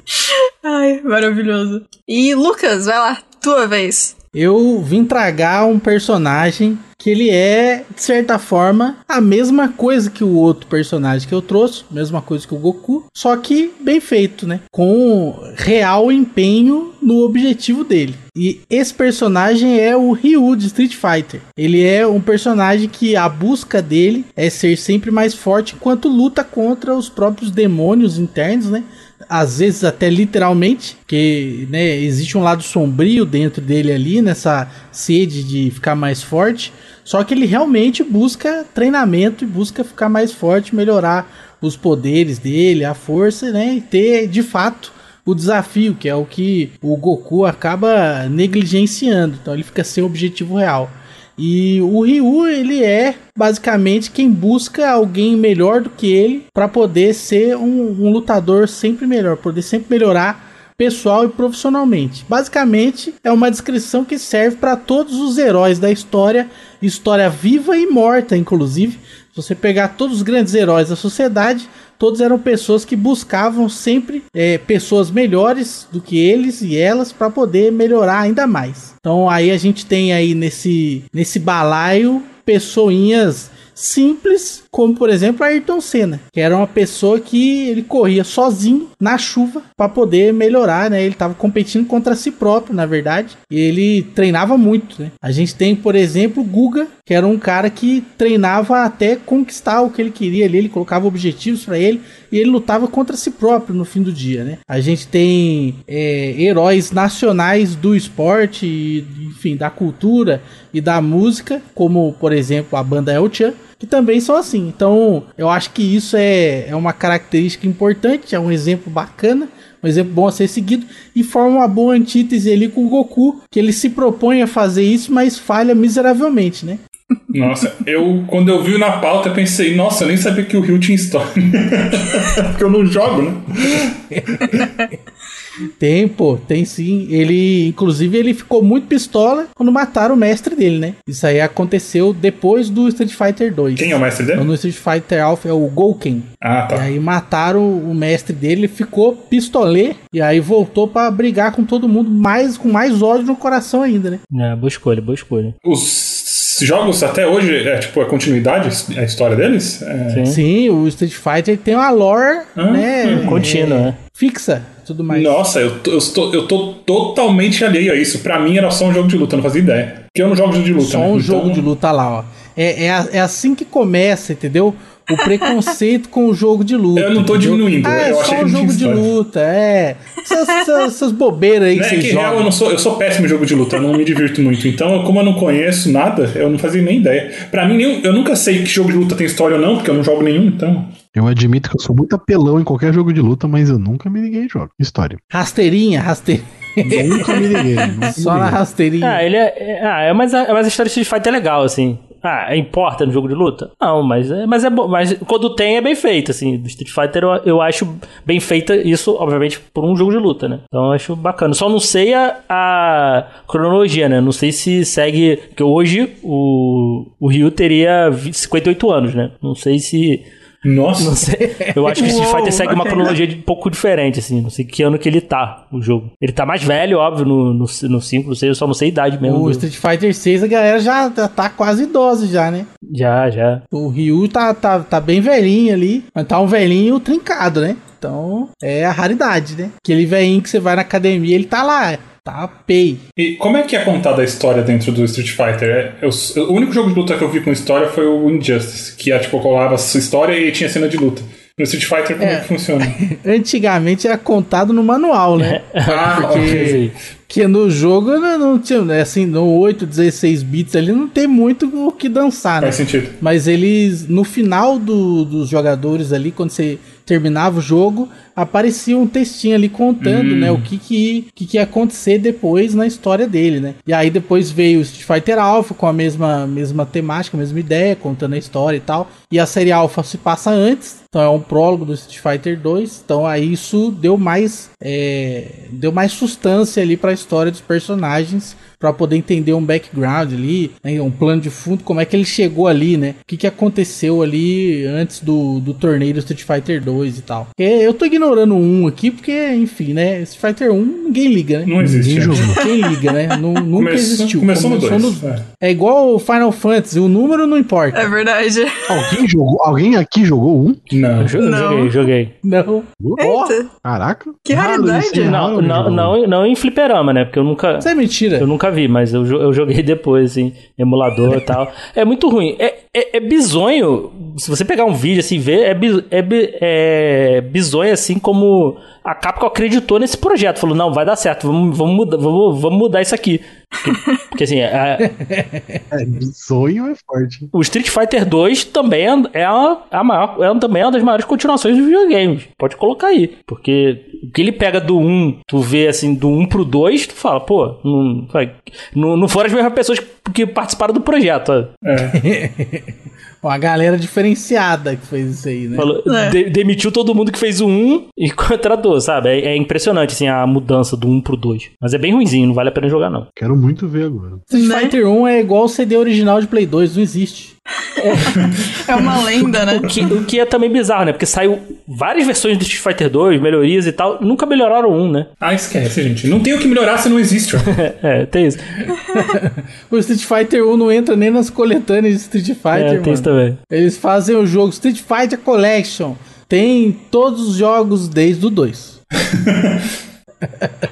Ai, maravilhoso. E Lucas, vai lá, tua vez. Eu vim tragar um personagem que ele é, de certa forma, a mesma coisa que o outro personagem que eu trouxe, mesma coisa que o Goku, só que bem feito, né? Com real empenho no objetivo dele. E esse personagem é o Ryu de Street Fighter. Ele é um personagem que a busca dele é ser sempre mais forte enquanto luta contra os próprios demônios internos, né? Às vezes até literalmente, que né, existe um lado sombrio dentro dele ali, nessa sede de ficar mais forte. Só que ele realmente busca treinamento e busca ficar mais forte, melhorar os poderes dele, a força, né? E ter de fato o desafio, que é o que o Goku acaba negligenciando. Então ele fica sem objetivo real. E o Ryu, ele é basicamente quem busca alguém melhor do que ele para poder ser um, um, lutador sempre melhor, poder sempre melhorar pessoal e profissionalmente. Basicamente, é uma descrição que serve para todos os heróis da história, história viva e morta, inclusive. Se você pegar todos os grandes heróis da sociedade, todos eram pessoas que buscavam sempre é, pessoas melhores do que eles e elas para poder melhorar ainda mais. Então aí a gente tem aí nesse, nesse balaio pessoinhas simples, como por exemplo Ayrton Senna, que era uma pessoa que ele corria sozinho na chuva para poder melhorar, né? Ele estava competindo contra si próprio, na verdade, e ele treinava muito, né? A gente tem, por exemplo, Guga, que era um cara que treinava até conquistar o que ele queria ali, ele colocava objetivos para ele e ele lutava contra si próprio no fim do dia, né? A gente tem é, heróis nacionais do esporte, enfim, da cultura e da música, como por exemplo a banda El Chan, que também são assim. Então, eu acho que isso é, é uma característica importante, é um exemplo bacana, um exemplo bom a ser seguido, e forma uma boa antítese ali com o Goku, que ele se propõe a fazer isso, mas falha miseravelmente, né? Nossa, eu quando eu vi na pauta eu pensei, nossa, eu nem sabia que o Rio tinha história. Porque eu não jogo, né? Tem, pô, tem sim. Ele, inclusive, ele ficou muito pistola quando mataram o mestre dele, né? Isso aí aconteceu depois do Street Fighter 2. Quem é o mestre dele? No Street Fighter Alpha é o Gouken. Ah, tá. E aí mataram o mestre dele, ele ficou pistolê e aí voltou para brigar com todo mundo, mais com mais ódio no coração ainda, né? É, boa escolha, boa escolha. Os jogos até hoje é tipo a continuidade, a história deles? É... Sim. Sim. o Street Fighter tem uma lore, ah, né? Contínua, né? Fixa tudo mais. Nossa, eu tô, eu, tô, eu tô totalmente alheio a isso. Pra mim era só um jogo de luta, eu não fazia ideia. Porque eu não jogo de luta. Só né? um então... jogo de luta lá, ó. É, é, é assim que começa, entendeu? O preconceito com o jogo de luta. Eu não tô entendeu? diminuindo. Ah, é eu só achei um jogo de luta, é. Essas, essas, essas bobeiras aí não que é vocês que jogam. real, eu, não sou, eu sou péssimo em jogo de luta, eu não me divirto muito. Então, como eu não conheço nada, eu não fazia nem ideia. Pra mim, nenhum, eu nunca sei que jogo de luta tem história ou não, porque eu não jogo nenhum, então. Eu admito que eu sou muito apelão em qualquer jogo de luta, mas eu nunca me liguei em jogo. História. Rasteirinha, rasteirinha. Nunca me liguei. Nunca Só me na rasteirinha. Ah, ele é. é- Ah, é mais, é mais a história de Street Fighter é legal, assim. Ah, importa no jogo de luta? Não, mas é, mas é bom. Mas quando tem é bem feito, assim. Do Street Fighter eu, eu acho bem feita isso, obviamente, por um jogo de luta, né? Então eu acho bacana. Só não sei a, a cronologia, né? Não sei se segue. Porque hoje o, o Ryu teria 20 58 anos, né? Não sei se. Nossa. Não sei. Eu acho que Street Uou, Fighter segue uma cronologia de- um pouco diferente, assim. Não sei que ano que ele tá, o jogo. Ele tá mais velho, óbvio, no, no, no 5, não sei, eu só não sei a idade mesmo. O Street Fighter 6 a galera já já tá quase idosa já, né? Já, já. O Ryu tá, tá, tá bem velhinho ali, mas tá um velhinho trincado, né? Então é a raridade, né? Aquele velhinho que você vai na academia, ele tá lá, tá pay. E como é que é contada a história dentro do Street Fighter? É, eu- o único jogo de luta que eu vi com história foi o Injustice, que é tipo, colava a sua história e tinha cena de luta. No Street Fighter, como é, É. que funciona? Antigamente era contado no manual, né? ah, Porque- ok. Porque no jogo não, não tinha, né, assim, no 8, 16 bits ali não tem muito o que dançar, né? Faz sentido. Mas eles, no final do- dos jogadores ali, quando você terminava o jogo, aparecia um textinho ali contando, né, o que que, que que ia acontecer depois na história dele, né? E aí depois veio o Street Fighter Alpha com a mesma, mesma temática, a mesma ideia, contando a história e tal. E a série Alpha se passa antes, Então é um prólogo do Street Fighter 2. Então aí isso deu mais é, deu mais sustância ali para a história dos personagens para poder entender um background ali, né, um plano de fundo, como é que ele chegou ali, né? O que, que aconteceu ali antes do, do torneio do Street Fighter 2 e tal. Eu tô ignorando um aqui porque, enfim, né? Street Fighter 1 ninguém liga, né? Não existe. Ninguém jogou. Quem liga, né? Nu- nunca Começou- existiu. começou no dois, no- é. É igual o Final Fantasy, o número não importa. É verdade. Alguém jogou? Alguém aqui jogou um? Não. Eu jo- eu Não. joguei, joguei. Não. Eita, Caraca. Que raridade. Não, não, não, não em fliperama, né? Porque eu nunca. isso é mentira. Eu nunca vi, mas eu, eu joguei depois, assim, emulador e tal. É muito ruim. É, é, é bizonho. Se você pegar um vídeo assim e ver, é, é, é bizonho assim como a Capcom acreditou nesse projeto. Falou, não, vai dar certo, vamos, vamos, mudar, vamos, vamos mudar isso aqui. Porque, assim, a- É, sonho é forte. o Street Fighter 2 também é, a, a maior, é também uma das maiores continuações dos videogames. Pode colocar aí. Porque o que ele pega do 1, tu vê assim, do 1 pro 2, tu fala, pô, não, não, não foram as mesmas pessoas que, que participaram do projeto. ó. Uma galera diferenciada que fez isso aí, né? Falou- É. de- demitiu todo mundo que fez o 1 e contratou, sabe? É, é impressionante, assim, a mudança do 1 pro 2. Mas é bem ruimzinho, não vale a pena jogar, não. Quero muito ver agora. Street Né? Fighter 1 é igual o CD original de Play 2, não existe. É uma lenda, né? O que, o que é também bizarro, né? Porque saiu várias versões do Street Fighter 2, melhorias e tal, nunca melhoraram 1, né? Ah, esquece, gente. Não tem o que melhorar se não existe. É, tem isso. O Street Fighter 1 não entra nem nas coletâneas de Street Fighter, É, tem mano. isso também. Eles fazem o jogo Street Fighter Collection. Tem todos os jogos desde o 2.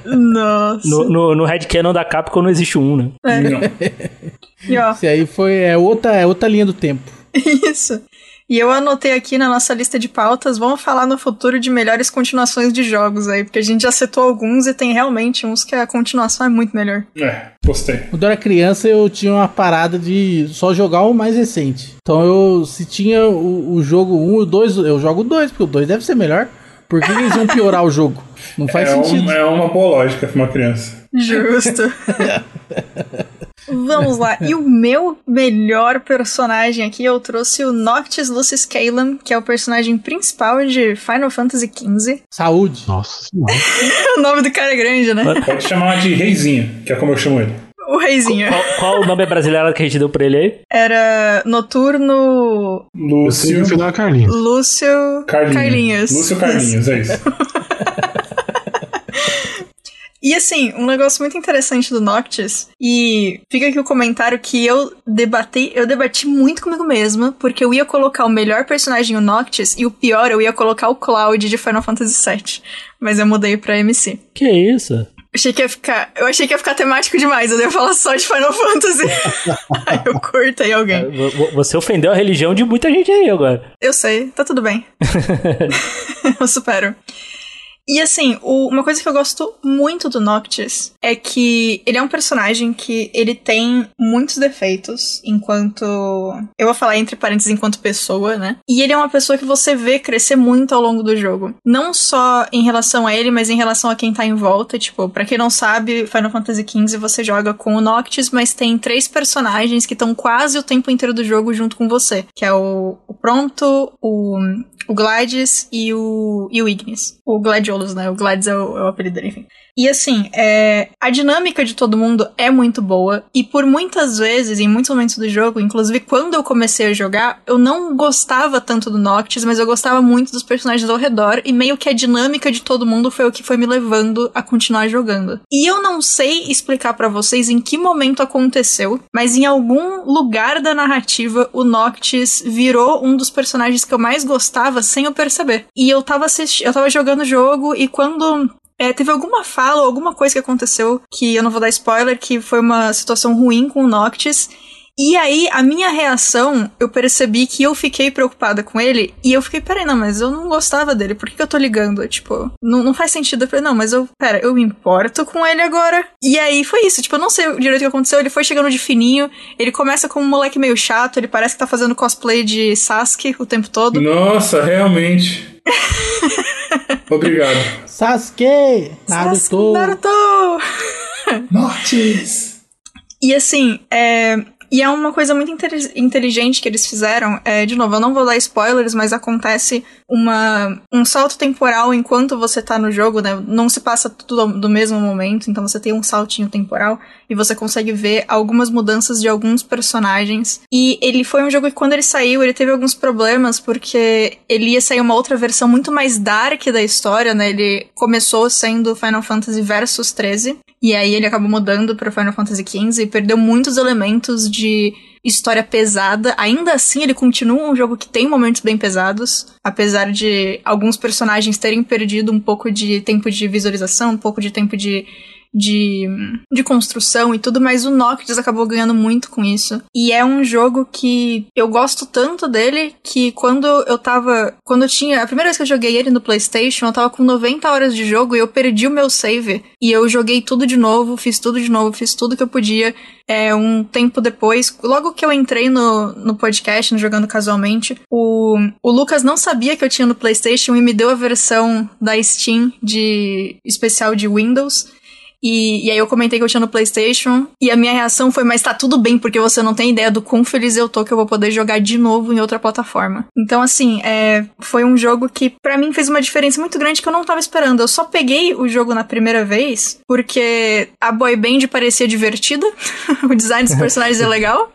Nossa. No, no, no headcanon da Capcom não existe um, né? Não. E ó, Esse aí foi é outra, é outra linha do tempo. isso. E eu anotei aqui na nossa lista de pautas, vamos falar no futuro de melhores continuações de jogos aí, porque a gente já citou alguns e tem realmente uns que a continuação é muito melhor. É, gostei. Quando eu era criança, eu tinha uma parada de só jogar o mais recente. Então eu, se tinha o, o jogo 1 e o 2, eu jogo o 2, porque o 2 deve ser melhor. Por que eles iam piorar o jogo? Não faz É, sentido. um- é uma boa lógica pra uma criança. Justo. Vamos lá. E o meu melhor personagem aqui, eu trouxe o Noctis Lucis Calum, que é o personagem principal de Final Fantasy XV. Saúde. Nossa senhora. o nome do cara é grande, né? Pode chamar de Reizinho, que é como eu chamo ele. O reizinho. Qual, qual o nome brasileiro que a gente deu pra ele aí? Era Noturno Lúcio o final Carlinhos. Lúcio Carlinhos. Carlinhos. Lúcio Carlinhos, é isso. E assim, um negócio muito interessante do Noctis, e fica aqui o comentário que eu debati, eu debati muito comigo mesma, porque eu ia colocar o melhor personagem o Noctis, e o pior eu ia colocar o Cloud de Final Fantasy VII. Mas eu mudei pra MC. Que isso? Achei que ia ficar. Eu achei que ia ficar temático demais, eu ia falar só de Final Fantasy. aí eu cortei alguém. Vo- Você ofendeu a religião de muita gente aí agora. Eu sei, tá tudo bem. eu supero. E assim, o- uma coisa que eu gosto muito do Noctis é que ele é um personagem que ele tem muitos defeitos enquanto. Eu vou falar entre parênteses enquanto pessoa, né? E ele é uma pessoa que você vê crescer muito ao longo do jogo. Não só em relação a ele, mas em relação a quem tá em volta. Tipo, pra quem não sabe, Final Fantasy XV você joga com o Noctis, mas tem três personagens que estão quase o tempo inteiro do jogo junto com você. Que é o, o Prompto, o o Gladys e o, e o Ignis. O Gladiolus, né? O Gladys é o, é o apelido dele, enfim. E assim, é, a dinâmica de todo mundo é muito boa. E por muitas vezes, em muitos momentos do jogo, inclusive quando eu comecei a jogar, eu não gostava tanto do Noctis, mas eu gostava muito dos personagens ao redor. E meio que a dinâmica de todo mundo foi o que foi me levando a continuar jogando. E eu não sei explicar pra vocês em que momento aconteceu, mas em algum lugar da narrativa, o Noctis virou um dos personagens que eu mais gostava sem eu perceber. E eu tava assistindo, eu tava jogando o jogo e quando é, teve alguma fala ou alguma coisa que aconteceu, que eu não vou dar spoiler, que foi uma situação ruim com o Noctis. E aí, a minha reação, eu percebi que eu fiquei preocupada com ele, e eu fiquei, peraí, não, mas eu não gostava dele, por que, que eu tô ligando? Tipo, não, não faz sentido. Eu falei, não, mas eu, pera, eu me importo com ele agora. E aí foi isso, tipo, eu não sei direito o que aconteceu, ele foi chegando de fininho, ele começa como um moleque meio chato, ele parece que tá fazendo cosplay de Sasuke o tempo todo. Nossa, realmente. Obrigado. Sasuke! Sasuke, Naruto! Naruto! Noctis! E assim, é, E é uma coisa muito inteligente que eles fizeram. É, de novo, eu não vou dar spoilers, mas acontece uma, um salto temporal enquanto você tá no jogo, né? Não se passa tudo do mesmo momento, então você tem um saltinho temporal e você consegue ver algumas mudanças de alguns personagens. E ele foi um jogo que quando ele saiu, ele teve alguns problemas porque ele ia sair uma outra versão muito mais dark da história, né? Ele começou sendo Final Fantasy Versus 13 e aí ele acabou mudando para Final Fantasy XV e perdeu muitos elementos de história pesada. Ainda assim, ele continua um jogo que tem momentos bem pesados, apesar de alguns personagens terem perdido um pouco de tempo de visualização, um pouco de tempo de de, de construção e tudo, mas o Noctis acabou ganhando muito com isso. E é um jogo que eu gosto tanto dele que quando eu tava. Quando eu tinha. A primeira vez que eu joguei ele no PlayStation, eu tava com 90 horas de jogo e eu perdi o meu save. E eu joguei tudo de novo, fiz tudo de novo, fiz tudo que eu podia. É, um tempo depois, logo que eu entrei no, no podcast, no Jogando Casualmente, o, o Lucas não sabia que eu tinha no PlayStation e me deu a versão da Steam de especial de Windows. E, e aí eu comentei que eu tinha no PlayStation. E a minha reação foi: Mas tá tudo bem, porque você não tem ideia do quão feliz eu tô que eu vou poder jogar de novo em outra plataforma. Então, assim, é, foi um jogo que para mim fez uma diferença muito grande que eu não tava esperando. Eu só peguei o jogo na primeira vez porque a boy band parecia divertida, o design dos personagens é legal.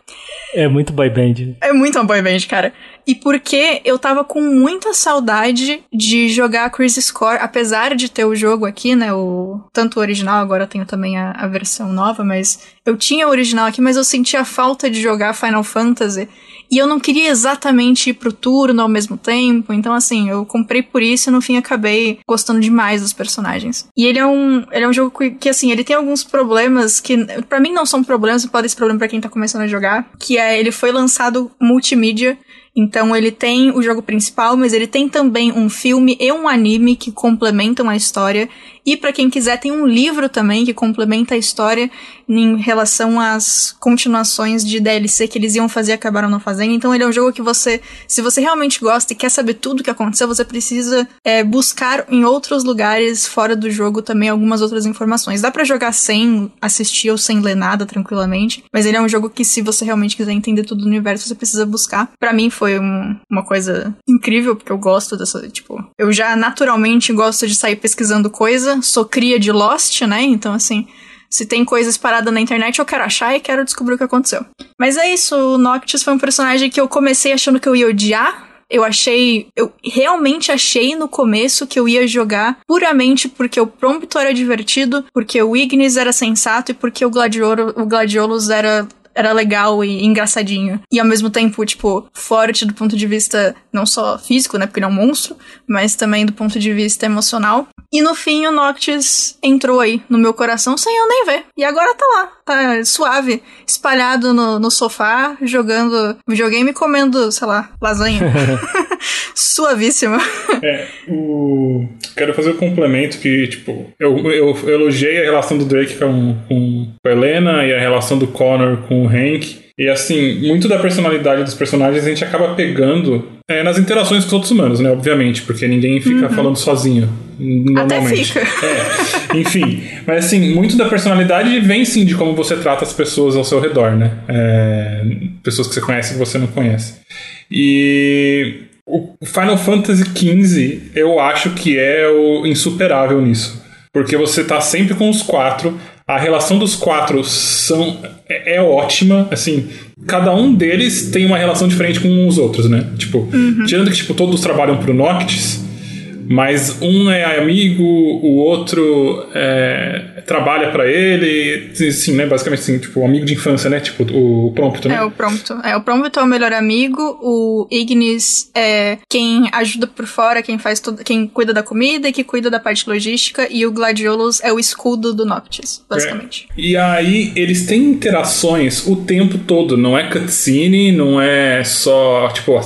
É muito boy band. É muito uma boy band, cara. E porque eu tava com muita saudade de jogar Crisis Core, apesar de ter o jogo aqui, né? O, tanto o original, agora eu tenho também a, a versão nova, mas eu tinha o original aqui, mas eu sentia falta de jogar Final Fantasy. E eu não queria exatamente ir pro turno ao mesmo tempo. Então, assim, eu comprei por isso e no fim acabei gostando demais dos personagens. E ele é um, ele é um jogo que, que assim, ele tem alguns problemas que para mim não são problemas, pode ser problema para quem tá começando a jogar, que é ele foi lançado multimídia então ele tem o jogo principal, mas ele tem também um filme e um anime que complementam a história. E para quem quiser, tem um livro também que complementa a história em relação às continuações de DLC que eles iam fazer e acabaram não fazendo. Então ele é um jogo que você, se você realmente gosta e quer saber tudo o que aconteceu, você precisa é, buscar em outros lugares fora do jogo também algumas outras informações. Dá para jogar sem assistir ou sem ler nada tranquilamente, mas ele é um jogo que se você realmente quiser entender tudo do universo, você precisa buscar. Para mim foi um, uma coisa incrível, porque eu gosto dessa, tipo, eu já naturalmente gosto de sair pesquisando coisa sou cria de Lost, né? Então, assim, se tem coisas paradas na internet, eu quero achar e quero descobrir o que aconteceu. Mas é isso, o Noctis foi um personagem que eu comecei achando que eu ia odiar. Eu achei. Eu realmente achei no começo que eu ia jogar puramente porque o Prompto era divertido, porque o Ignis era sensato e porque o, Gladiolo, o Gladiolus era era legal e engraçadinho. E ao mesmo tempo, tipo, forte do ponto de vista não só físico, né? Porque ele é um monstro, mas também do ponto de vista emocional. E no fim, o Noctis entrou aí no meu coração sem eu nem ver. E agora tá lá, tá suave, espalhado no, no sofá, jogando videogame e comendo, sei lá, lasanha. Suavíssimo. É, o... quero fazer o um complemento que, tipo, eu, eu, eu, elogiei a relação do Drake com, com a Helena e a relação do Connor com o Hank. E assim, muito da personalidade dos personagens a gente acaba pegando é, nas interações com os outros humanos, né? Obviamente, porque ninguém fica uhum. falando sozinho. Normalmente. Até fica. É, enfim. Mas assim, muito da personalidade vem sim de como você trata as pessoas ao seu redor, né? É, pessoas que você conhece e que você não conhece. E o Final Fantasy XV eu acho que é o insuperável nisso. Porque você tá sempre com os quatro a relação dos quatro são, é, é, ótima, assim, cada um deles tem uma relação diferente com os outros, né? Tipo, uhum. tirando que tipo, todos trabalham pro Noctis, mas um é amigo, o outro é, trabalha para ele, sim, né? Basicamente assim, tipo, um amigo de infância, né? Tipo, o Prompto, né? É, o Prompto. É, o Prompto é o melhor amigo, o Ignis é quem ajuda por fora, quem faz tudo, quem cuida da comida e que cuida da parte logística, e o Gladiolus é o escudo do Noctis, basicamente. É. E aí, eles têm interações o tempo todo, não é cutscene, não é só, tipo,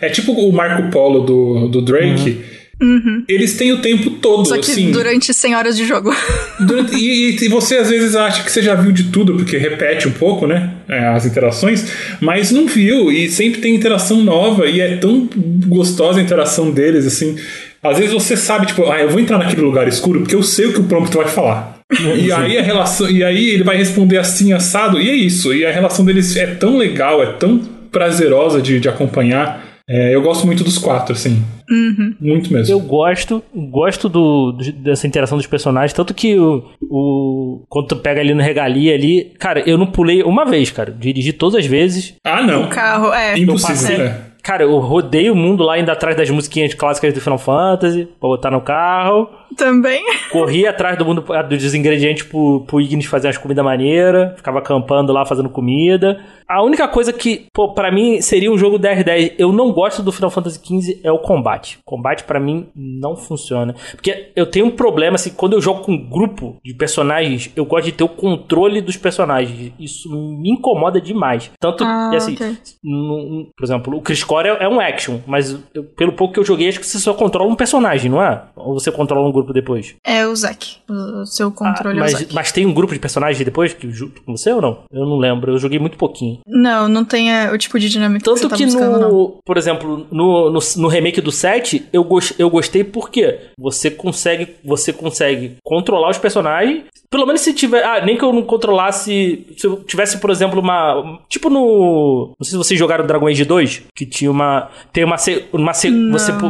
é tipo o Marco Polo do, do Drake, uhum Uhum. Eles têm o tempo todo, Só que assim. durante 100 horas de jogo. Durante, e, e, você às vezes acha que você já viu de tudo, porque repete um pouco, né? É, as interações, mas não viu, e sempre tem interação nova, e é tão gostosa a interação deles, assim. Às vezes você sabe, tipo, ah, eu vou entrar naquele lugar escuro porque eu sei o que o Prompto vai falar. E aí a relação. E aí ele vai responder assim, assado, e é isso. E a relação deles é tão legal, é tão prazerosa de, de acompanhar. É, eu gosto muito dos quatro, assim. Uhum. Muito mesmo. Eu gosto, gosto do, do- dessa interação dos personagens, tanto que o, o quando tu pega ali no regalia ali, cara, eu não pulei uma vez, cara. Dirigi todas as vezes. Ah, não. O carro, é. Impossível. passei. É. Cara, eu rodei o mundo lá indo atrás das musiquinhas clássicas do Final Fantasy, pra botar no carro. Também. Corri atrás do mundo dos ingredientes pro, pro Ignis fazer umas comidas maneiras. Ficava acampando lá fazendo comida. A única coisa que, pô, pra mim seria um jogo 10-10. Eu não gosto do Final Fantasy XV é o combate. Combate pra mim não funciona. Porque eu tenho um problema, assim, quando eu jogo com um grupo de personagens, eu gosto de ter o controle dos personagens. Isso me incomoda demais. Tanto, Ah, assim, ok. no- por exemplo, o Chris Core é, é um action, mas eu- pelo pouco que eu joguei, acho que você só controla um personagem, não é? Ou você controla um grupo depois? É o Zack. O seu Ah, controle é o mas, Zack. mas tem um grupo de personagens depois que junto com você ou não? Eu não lembro, eu joguei muito pouquinho. Não, não tem é, o tipo de dinâmica que você Tanto tá que buscando, não. no, por exemplo, no, no, no remake do 7, eu, gos- eu gostei porque você consegue, você consegue controlar os personagens. Pelo menos se tiver. Ah, nem que eu não controlasse. Se eu tivesse, por exemplo, uma. Tipo no. Não sei se vocês jogaram Dragon Age 2, que tinha uma. Tem uma. uma você,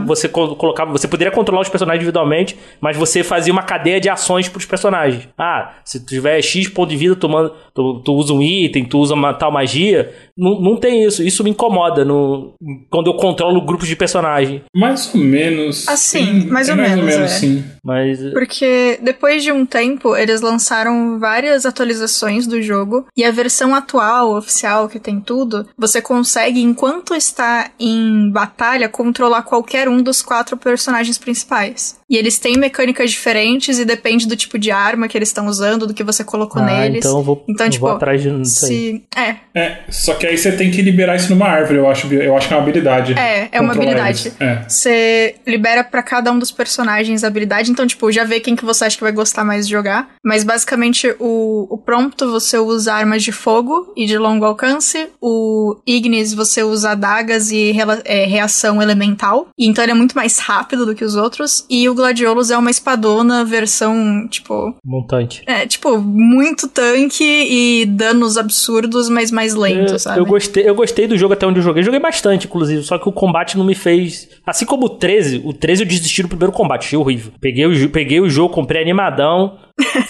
você co- colocava. Você poderia controlar os personagens individualmente, mas você fazia uma cadeia de ações pros personagens. Ah, se tu tiver X ponto de vida, tu, manda- tu, tu usa um item, tu usa uma tal magia. Não, não tem isso. Isso me incomoda no, quando eu controlo grupos de personagem. Mais ou menos. Assim, Tem- mais tem ou mais menos, ou menos, é. sim. Mas. Porque depois de um tempo, eles lançaram várias atualizações do jogo. E a versão atual, oficial, que tem tudo, você consegue, enquanto está em batalha, controlar qualquer um dos quatro personagens principais. E eles têm mecânicas diferentes e depende do tipo de arma que eles estão usando, do que você colocou Ah, neles. então eu vou, Então, eu tipo, vou atrás aí. Se... É, É, só que aí você tem que liberar isso numa árvore, eu acho, eu acho que é uma habilidade. É, é uma habilidade. É. Você libera pra cada um dos personagens a habilidade, então, tipo, já vê quem que você acha que vai gostar mais de jogar. Mas basicamente o, o prompto você usa armas de fogo e de longo alcance. O Ignis você usa adagas e rela- é, reação elemental. E então ele é muito mais rápido do que os outros. E o Gladiolus é uma espadona versão, tipo. Montante. É, tipo, muito tanque e danos absurdos, mas mais lento, eu, sabe? eu gostei, eu gostei do jogo até onde eu joguei. Joguei bastante, inclusive, só que o combate não me fez. Assim como o 13, o 13 eu desisti do primeiro combate, achei horrível. Peguei o, peguei o jogo, comprei animadão.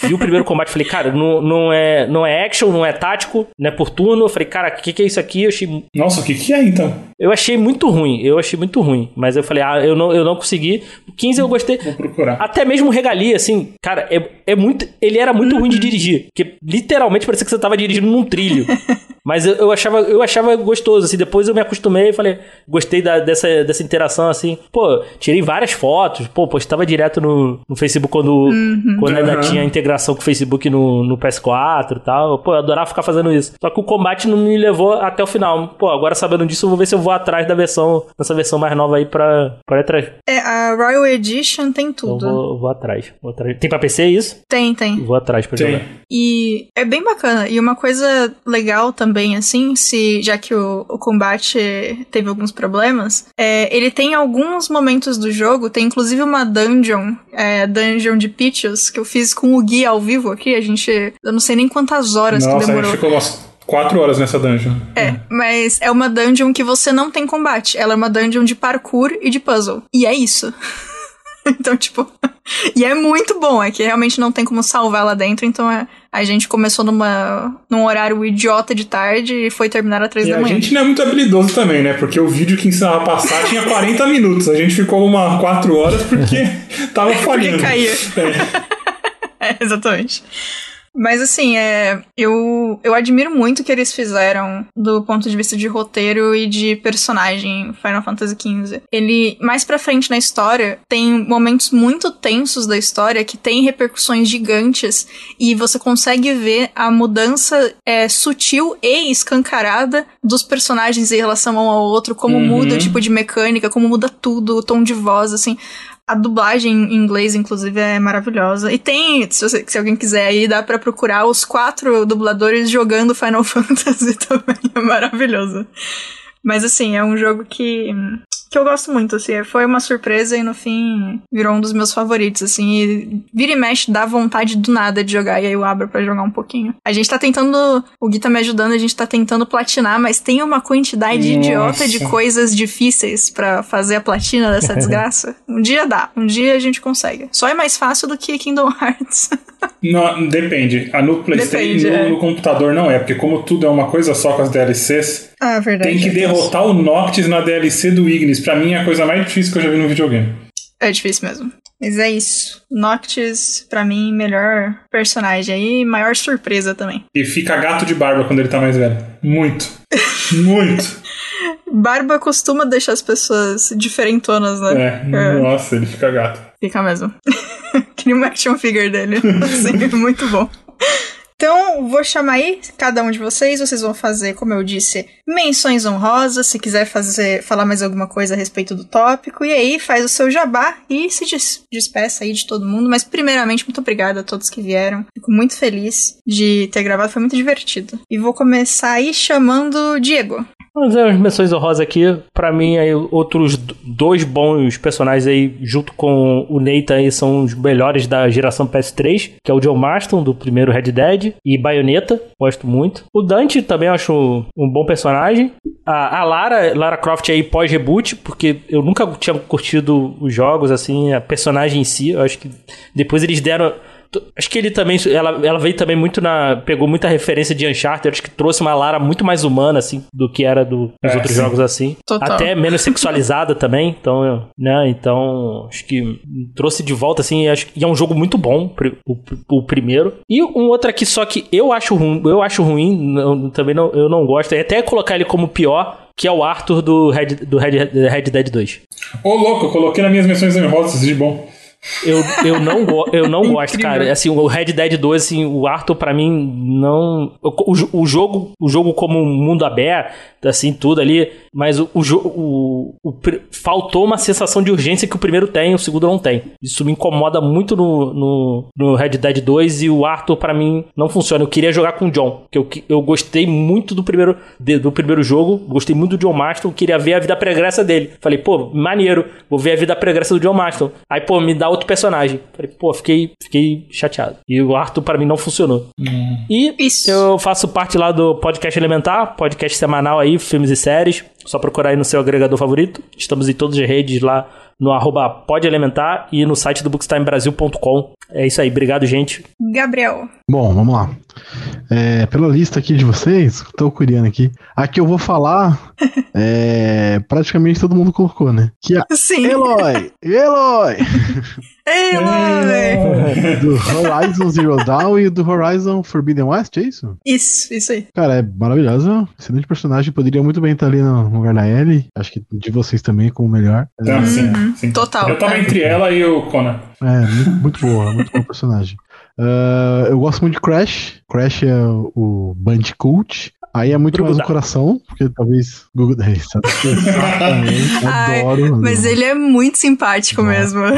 Vi o primeiro combate, falei, cara, não, não, é, não é action, não é tático, não é por turno. Eu falei, cara, o que, que é isso aqui? Eu achei, Nossa, o que, que é então? eu achei muito ruim, eu achei muito ruim. Mas eu falei, ah, eu não, eu não consegui. O 15 eu gostei. Vou procurar. Até mesmo o Regalia, assim, cara, é, é muito. Ele era muito ruim de dirigir. Porque literalmente parecia que você tava dirigindo num trilho. Mas eu, eu achava, eu achava gostoso, assim. Depois eu me acostumei e falei, gostei da- dessa, dessa interação, assim. Pô, tirei várias fotos, pô, postava direto no, no Facebook quando, quando ainda Uhum. tinha integração com o Facebook no, no PS4 e tal. Pô, eu adorava ficar fazendo isso. Só que o combate não me levou até o final. Pô, agora sabendo disso, eu vou ver se eu vou atrás da versão, dessa versão mais nova aí pra, pra ir atrás. É, a Royal Edition tem Então tudo. eu vou, vou atrás, vou atrás. Tem pra PC isso? Tem, tem. Vou atrás pra jogar. Tem. E é bem bacana. E uma coisa legal também, assim, se já que o, o combate teve alguns problemas, é, ele tem alguns momentos do jogo, tem inclusive uma dungeon, é, dungeon de Peaches, que eu fiz com o Gui ao vivo aqui. A gente. Eu não sei nem quantas horas que Nossa, a demorou. gente ficou umas 4 horas nessa dungeon. É, mas é uma dungeon que você não tem combate. Ela é uma dungeon de parkour e de puzzle. E é isso. então, tipo. e é muito bom, é que realmente não tem como salvar lá dentro, então é, a gente começou numa, num horário idiota de tarde e foi terminar às três E da a manhã. gente não é muito habilidoso também, né? Porque o vídeo que ensinava a passar tinha 40 minutos. A gente ficou uma 4 horas porque tava falhando. Porque caía. É. É, exatamente. Mas assim, é, eu, eu admiro muito o que eles fizeram do ponto de vista de roteiro e de personagem em Final Fantasy XV. Ele, mais pra frente na história, tem momentos muito tensos da história que tem repercussões gigantes e você consegue ver a mudança é, sutil e escancarada dos personagens em relação um ao outro, como Uhum. muda o tipo de mecânica, como muda tudo, o tom de voz, assim. A dublagem em inglês, inclusive, é maravilhosa. E tem, se, você- se alguém quiser aí, dá pra procurar os quatro dubladores jogando Final Fantasy também. É maravilhoso. Mas assim, é um jogo que. Que eu gosto muito, assim. Foi uma surpresa e no fim virou um dos meus favoritos, assim. E vira e mexe, dá vontade do nada de jogar e aí eu abro pra jogar um pouquinho. A gente tá tentando. O Gui tá me ajudando, a gente tá tentando platinar, mas tem uma quantidade Nossa. idiota de coisas difíceis pra fazer a platina dessa desgraça. Um dia dá, um dia a gente consegue. Só é mais fácil do que Kingdom Hearts. Não, depende. Ah, no PlayStation Depende, no, é. no computador não é, porque como tudo é uma coisa só com as DLCs, ah, verdade. tem que derrotar o Noctis na DLC do Ignis. Pra mim é a coisa mais difícil que eu já vi no videogame. É difícil mesmo. Mas é isso. Noctis, pra mim, melhor personagem aí, maior surpresa também. E fica gato de barba quando ele tá mais velho. Muito. Muito. Barba costuma deixar as pessoas diferentonas, né? É, nossa, ele fica gato. Fica mesmo. Queria uma action figure dele. Assim, muito bom. Então, vou chamar aí cada um de vocês. Vocês vão fazer, como eu disse, menções honrosas. Se quiser fazer, falar mais alguma coisa a respeito do tópico. E aí, faz o seu jabá e se des despeça aí de todo mundo. Mas, primeiramente, muito obrigada a todos que vieram. Fico muito feliz de ter gravado, foi muito divertido. E vou começar aí chamando Diego. Vamos fazer umas menções honrosas aqui. Pra mim, aí, outros dois bons personagens aí, junto com o Nathan, aí, são os melhores da geração PS3, que é o John Marston, do primeiro Red Dead, e Bayonetta, gosto muito. O Dante também acho um bom personagem. A, a Lara, Lara Croft aí pós-reboot, porque eu nunca tinha curtido os jogos, assim, a personagem em si. Eu acho que depois eles deram. Acho que ele também. Ela, ela veio também muito na. Pegou muita referência de Uncharted. Acho que trouxe uma Lara muito mais humana, assim, do que era do- dos É, outros sim. jogos, assim. Total. Até menos sexualizada também. Então, né? Então, acho que trouxe de volta, assim. Acho, e é um jogo muito bom, o, o primeiro. E um outro aqui, só que eu acho ruim. Eu acho ruim. não- também não, eu não gosto. E até colocar ele como pior. Que é o Arthur do Red, do Red, Red Dead 2. Ô, louco, eu coloquei nas minhas menções honrosas de bom. Eu, eu não, go eu não gosto, cara. Assim, o Red Dead 2, assim, o Arthur, pra mim, não. O, o, jogo, o jogo como um mundo aberto, assim, tudo ali. Mas o, o, jo- o, o faltou uma sensação de urgência que o primeiro tem, o segundo não tem. Isso me incomoda muito no, no, no Red Dead 2 e o Arthur, pra mim, não funciona. Eu queria jogar com o John, que eu, eu gostei muito do primeiro, do primeiro jogo, gostei muito do John Marston, queria ver a vida pregressa dele. Falei, pô, maneiro, vou ver a vida pregressa do John Marston. Aí, pô, me dá outro personagem. Falei, pô, fiquei, fiquei chateado. E o Arthur, pra mim, não funcionou. E Isso. eu faço parte lá do Podcast Elementar, podcast semanal aí, filmes e séries. Só procurar aí no seu agregador favorito. Estamos em todas as redes lá no arroba podelementar e no site do bookstimebrasil.com. É isso aí, obrigado, gente. Gabriel. Bom, vamos lá. É, pela lista aqui de vocês, tô curiando aqui. Aqui eu vou falar. é, praticamente todo mundo colocou, né? Que a Sim. Eloy! Eloy! Eloy! Do Horizon Zero Dawn e do Horizon Forbidden West, é isso? Isso, isso aí. Cara, é maravilhosa. Excelente personagem. Poderia muito bem estar ali no lugar da Ellie. Acho que de vocês também, como melhor. É, Tá, sim, Uhum, sim. total. Eu tava É. entre ela e o Conan. É, muito, muito boa, muito bom personagem. Ah, eu gosto muito de Crash. Crash é o, Bandicoot. Aí é muito Google mais o coração, porque talvez. Google é, Exatamente. Ai, Adoro. Mas ele é muito simpático mesmo. É.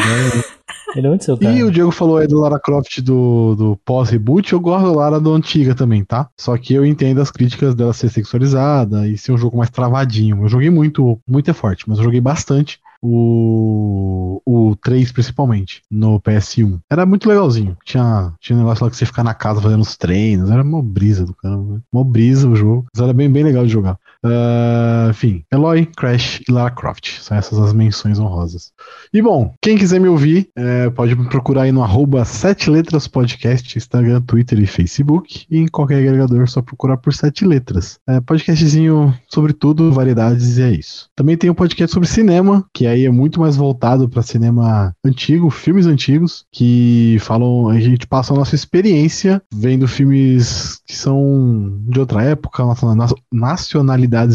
Ele é muito seu, cara. E o Diego falou aí do Lara Croft do, do pós-reboot. Eu gosto da Lara do antiga também, tá? Só que eu entendo as críticas dela ser sexualizada e ser um jogo mais travadinho. Eu joguei muito, muito é forte, mas eu joguei bastante o, o 3 principalmente, no PS1. Era muito legalzinho. Tinha, tinha um negócio lá que você ficar na casa fazendo os treinos. Era uma brisa do caramba. né? Uma brisa o jogo. Mas era bem, bem legal de jogar. Ah, enfim, Eloy, Crash e Lara Croft. São essas as menções honrosas. E bom, quem quiser me ouvir, é, pode me procurar aí no arroba Sete Letras Podcast, Instagram, Twitter e Facebook. E em qualquer agregador, só procurar por Sete Letras. É, podcastzinho sobre tudo, variedades e é isso. Também tem um podcast sobre cinema, que aí é muito mais voltado para cinema antigo, filmes antigos, que falam, a gente passa a nossa experiência vendo filmes que são de outra época, naciona-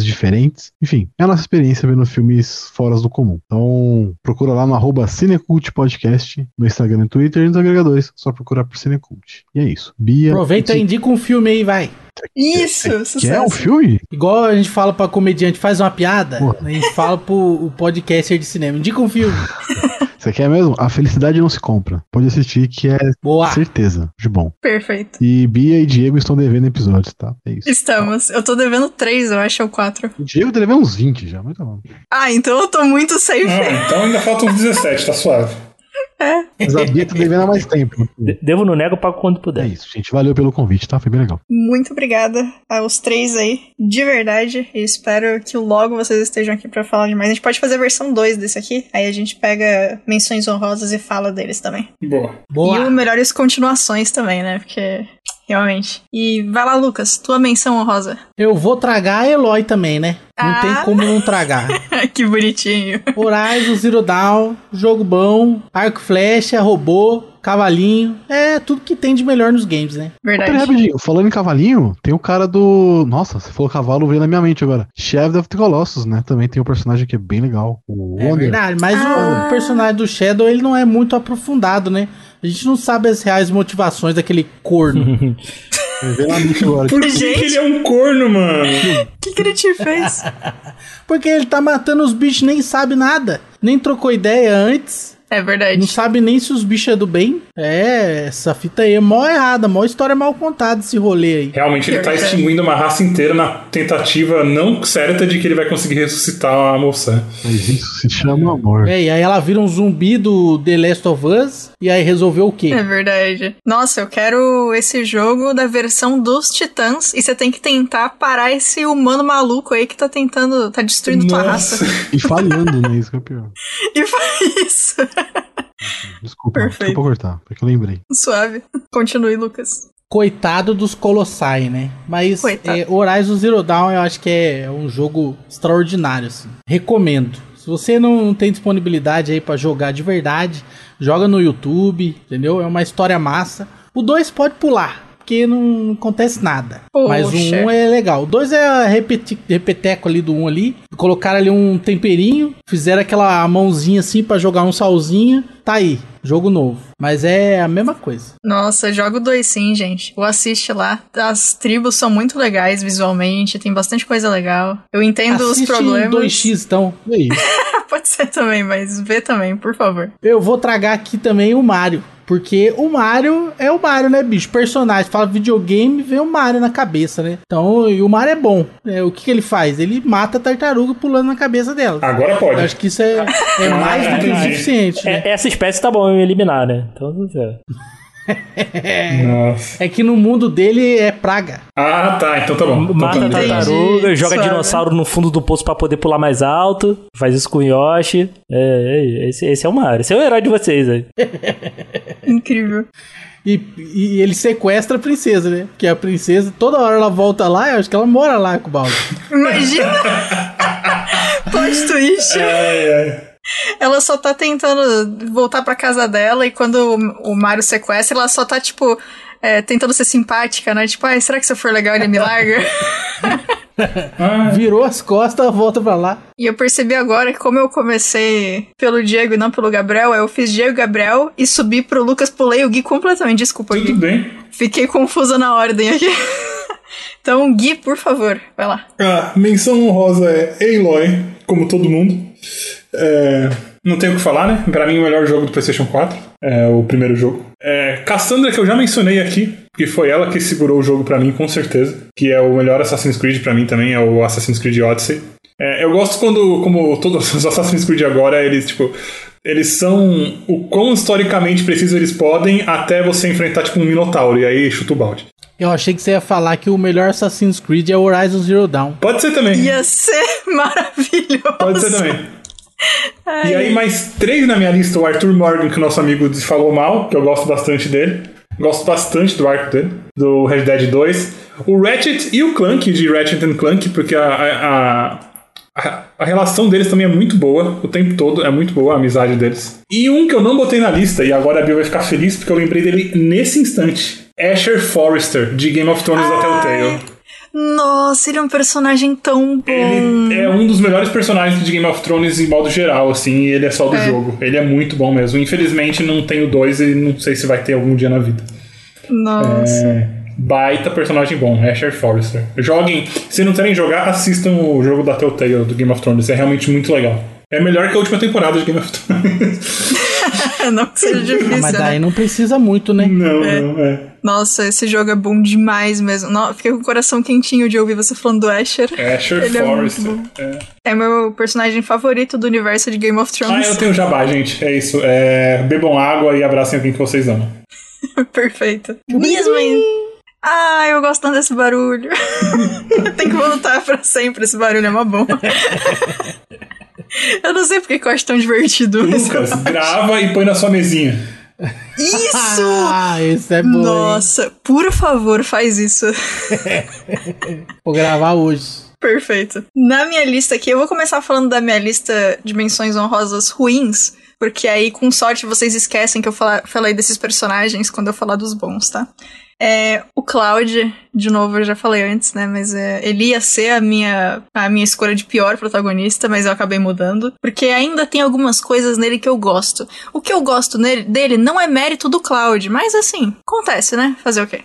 diferentes. Enfim, é a nossa experiência vendo filmes fora do comum. Então, procura lá no arroba Cinecult Podcast, no Instagram e Twitter e nos agregadores. Só procurar por Cinecult. E é isso. Bia. Aproveita e indica um filme aí, vai. Isso, Que é um sucesso. filme? Igual a gente fala pra comediante, faz uma piada, Porra. a gente fala pro o podcaster de cinema, indica um filme. Você quer mesmo? A felicidade não se compra. Pode assistir que é Boa. certeza de bom. Perfeito. E Bia e Diego estão devendo episódios, tá? É isso. Estamos. Eu tô devendo três, eu acho, ou quatro. O Diego deve uns 20 já, mas tá bom. Ah, então eu tô muito safe. Ah, então ainda faltam uns 17, tá suave. Mas a Bia tá devendo há mais tempo. De- Devo no nego, pago quando É puder. isso, gente. Valeu pelo convite, tá? Foi bem legal. Muito obrigada aos três aí, de verdade. E espero que logo vocês estejam aqui pra falar demais. A gente pode fazer a versão 2 desse aqui, aí a gente pega menções honrosas e fala deles também. Boa. E Boa. o melhores continuações também, né? Porque, realmente. E vai lá, Lucas, tua menção honrosa. Eu vou tragar a Eloy também, né? Não Ah. tem como não tragar. que bonitinho. Horizon Zero Dawn, jogo bom, arco flecha, robô, cavalinho. É tudo que tem de melhor nos games, né? Peraí, Verdade. rapidinho. Falando em cavalinho, tem o cara do. Nossa, você falou cavalo, veio na minha mente agora. Shadow of the Colossus, né? Também tem um personagem que é bem legal. O É Wonder. verdade, mas Ah. o personagem do Shadow ele não é muito aprofundado, né? A gente não sabe as reais motivações daquele corno. Por que, Gente. que ele é um corno, mano? O que, que ele te fez? Porque ele tá matando os bichos nem sabe nada. Nem trocou ideia antes. É Não verdade. sabe nem se os bichos é do bem. É, essa fita aí é mó errada, mó história mal contada esse rolê aí. Realmente ele tá Verdade. extinguindo uma raça inteira na tentativa não certa de que ele vai conseguir ressuscitar a moça. Mas isso se chama amor. É, e aí ela vira um zumbi do The Last of Us. E aí resolveu o quê? É verdade. Nossa, eu quero esse jogo da versão dos titãs e você tem que tentar parar esse humano maluco aí que tá tentando, tá destruindo tua raça. E falhando, né? Isso que é pior. E foi isso. Desculpa, Perfeito. desculpa cortar, porque eu lembrei. Suave. Continue, Lucas. Coitado dos Colossai, né? Mas é, Horizon Zero Dawn eu acho que é um jogo extraordinário, assim. Recomendo. Se você não tem disponibilidade aí pra jogar de verdade, joga no YouTube, entendeu? É uma história massa. O 2 pode pular, porque não acontece nada. Mas o Poxa. 1 um é legal. O 2 é repeti repeteco ali do 1 um ali. Colocaram ali um temperinho, fizeram aquela mãozinha assim pra jogar um salzinho. Tá aí, jogo novo. Mas é a mesma coisa. Nossa, jogo 2 sim, gente. O assiste lá. As tribos são muito legais visualmente, tem bastante coisa legal. Eu entendo Assiste os problemas. 2x então. E aí? Pode ser também, mas vê também, por favor. Eu vou tragar aqui também o Mario. Porque o Mario é o Mario, né, bicho? Personagem, fala videogame, vem o Mario na cabeça, né? Então, e o Mario é bom. É, o que, que ele faz? Ele mata a tartaruga pulando na cabeça dela. Agora Eu pode. acho que isso é, é mais do que o entendi. suficiente, né? É- essa espécie tá bom em eliminar, né? Então, é. Nossa. É que no mundo dele é praga. Ah, tá. Então tá bom. Então Mata tá tartaruga, joga Suave. dinossauro no fundo do poço pra poder pular mais alto. Faz isso com o Yoshi. É, é, esse, esse é o Mario. Esse é o herói de vocês aí. Incrível. E, e ele sequestra a princesa, né? Porque a princesa, toda hora ela volta lá, eu acho que ela mora lá com o Bowser. Imagina! Plot twist. Ai, ai. Ela só tá tentando voltar pra casa dela e quando o Mario sequestra, ela só tá, tipo, é, tentando ser simpática, né? Tipo, ai, será que se eu for legal ele me larga? Virou as costas, volta pra lá. e eu percebi agora que como eu comecei pelo Diego e não pelo Gabriel, eu fiz Diego e Gabriel e subi pro Lucas, pulei o Gui completamente. Desculpa, tudo Gui. bem. Fiquei confusa na ordem aqui. então, Gui, por favor, vai lá. Ah, menção honrosa é Aloy, como todo mundo. É, não tenho o que falar, né? Pra mim, o melhor jogo do PlayStation 4. É o primeiro jogo. É, Cassandra, que eu já mencionei aqui, que foi ela que segurou o jogo pra mim, com certeza. Que é o melhor Assassin's Creed pra mim também, é o Assassin's Creed Odyssey. É, eu gosto quando, como todos os Assassin's Creed agora, eles, tipo, eles são o quão historicamente preciso eles podem até você enfrentar, tipo, um Minotauro, e aí chuta o balde. Eu achei que você ia falar que o melhor Assassin's Creed é o Horizon Zero Dawn. Pode ser também. Ia ser maravilhoso. Pode ser também. E aí, mais três na minha lista: o Arthur Morgan, que o nosso amigo falou mal, que eu gosto bastante dele. Gosto bastante do arco dele, do Red Dead 2. O Ratchet e o Clank, de Ratchet and Clank, porque a, a, a, a relação deles também é muito boa, o tempo todo é muito boa a amizade deles. E um que eu não botei na lista, e agora a Bill vai ficar feliz porque eu lembrei dele nesse instante: Asher Forrester, de Game of Thrones da Telltale. Nossa, ele é um personagem tão bom. Ele é um dos melhores personagens de Game of Thrones em modo geral, assim, e ele é só do É. jogo. Ele é muito bom mesmo. Infelizmente não tenho dois e não sei se vai ter algum dia na vida. Nossa. É, baita personagem bom, Asher Forrester. Joguem, se não querem jogar, assistam o jogo da Telltale do Game of Thrones. É realmente muito legal. É melhor que a última temporada de Game of Thrones. não que seja difícil, Mas né? daí não precisa muito, né? Não, não, é. Nossa, esse jogo é bom demais mesmo. No- fiquei com o coração quentinho de ouvir você falando do Asher. Asher Ele é Forrest. muito É. É meu personagem favorito do universo de Game of Ah, Thrones. eu tenho jabá, gente. É isso. É, bebam água e abracem alguém que vocês amam. Perfeito. Mesmo aí. Ah, eu gosto tanto desse barulho. Tem que voltar pra sempre esse barulho, é uma bom. eu não sei porque que eu acho tão divertido. Lucas, grava e põe na sua mesinha. Isso! Ah, esse é bom. hein? Nossa, por favor, faz isso. Vou gravar hoje. Perfeito. Na minha lista aqui, eu vou começar falando da minha lista de menções honrosas ruins, porque aí, com sorte, vocês esquecem que eu fala- falei desses personagens quando eu falar dos bons, tá? É, o Cloud, de novo, eu já falei antes, né? Mas é, ele ia ser a minha, a minha escolha de pior protagonista, mas eu acabei mudando. Porque ainda tem algumas coisas nele que eu gosto. O que eu gosto nele, dele não é mérito do Cloud, mas assim, acontece, né? Fazer o quê?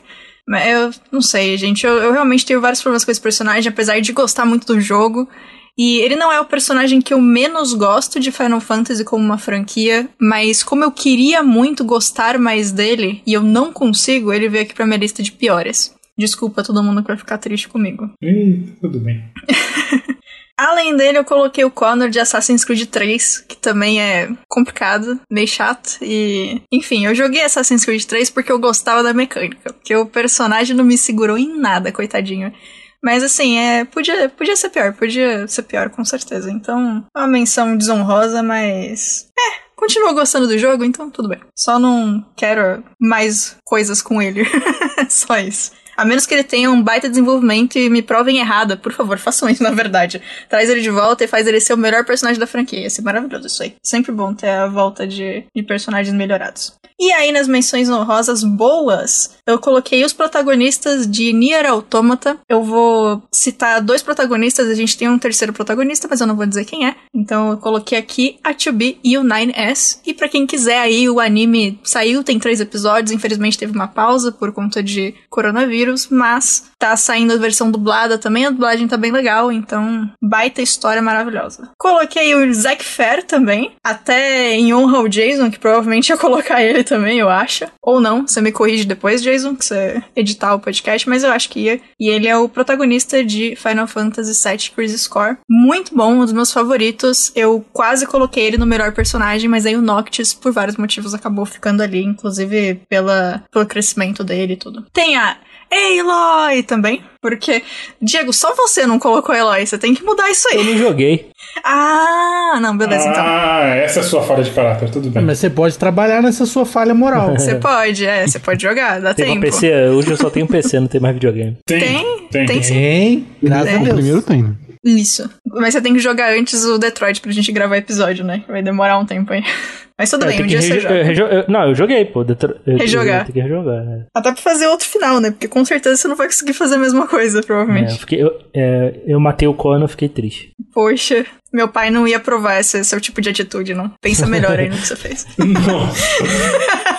Eu não sei, gente. Eu, eu realmente tenho vários problemas com esse personagem, apesar de gostar muito do jogo. E ele não é o personagem que eu menos gosto de Final Fantasy como uma franquia, mas como eu queria muito gostar mais dele e eu não consigo, ele veio aqui pra minha lista de piores. Desculpa todo mundo que vai ficar triste comigo. Ih, tudo bem. Além dele, eu coloquei o Connor de Assassin's Creed 3, que também é complicado, meio chato. E. Enfim, eu joguei Assassin's Creed 3 porque eu gostava da mecânica. Porque o personagem não me segurou em nada, coitadinho. Mas assim, é, podia, podia ser pior, podia ser pior, com certeza. Então, uma menção desonrosa, mas. É, continuo gostando do jogo, então tudo bem. Só não quero mais coisas com ele. Só isso. A menos que ele tenha um baita desenvolvimento e me provem errada. Por favor, façam isso, na verdade. Traz ele de volta e faz ele ser o melhor personagem da franquia. Ia ser maravilhoso isso aí. Sempre bom ter a volta de, de personagens melhorados. E aí, nas menções honrosas boas, eu coloquei os protagonistas de Nier Automata. Eu vou citar dois protagonistas, a gente tem um terceiro protagonista, mas eu não vou dizer quem é. Então eu coloquei aqui a 2B e o 9S. E pra quem quiser aí, o anime saiu, tem três episódios, infelizmente teve uma pausa por conta de coronavírus, mas tá saindo a versão dublada também, a dublagem tá bem legal, então baita história maravilhosa. Coloquei o Zack Fair também, até em honra ao Jason, que provavelmente ia colocar ele também, eu acho. Ou não, você me corrige depois, Jason, que você editar o podcast, mas eu acho que ia. E ele é o protagonista de Final Fantasy VII Crisis Core. Muito bom, um dos meus favoritos. Eu quase coloquei ele no melhor personagem, mas aí o Noctis, por vários motivos, acabou ficando ali, inclusive pela, pelo crescimento dele e tudo. Tem a Aloy também, porque, Diego, só você não colocou Eloy, você tem que mudar isso Eu aí. não joguei. Ah, não, beleza, então. Ah, essa é a sua falha de caráter, tudo bem. Mas você pode trabalhar nessa sua falha moral. Você pode, é, você pode jogar, dá Tem tempo. PC, hoje eu só tenho PC, não tem mais videogame. Tem, tem. tem sim. Tem, graças a O Deus. primeiro tem, né? Isso. Mas você tem que jogar antes o Detroit pra gente gravar episódio, né? Vai demorar um tempo aí. Mas tudo Eu bem, um dia você joga. eu rejo- eu- Não, eu joguei, pô. Detro... Rejogar. Que rejogar. né? Até pra fazer outro final, né? Porque com certeza você não vai conseguir fazer a mesma coisa, É, provavelmente. eu, fiquei, eu, é, eu matei o Conan, fiquei triste. Poxa, meu pai não ia aprovar esse seu tipo de atitude, não. Pensa melhor aí no que você fez. Nossa.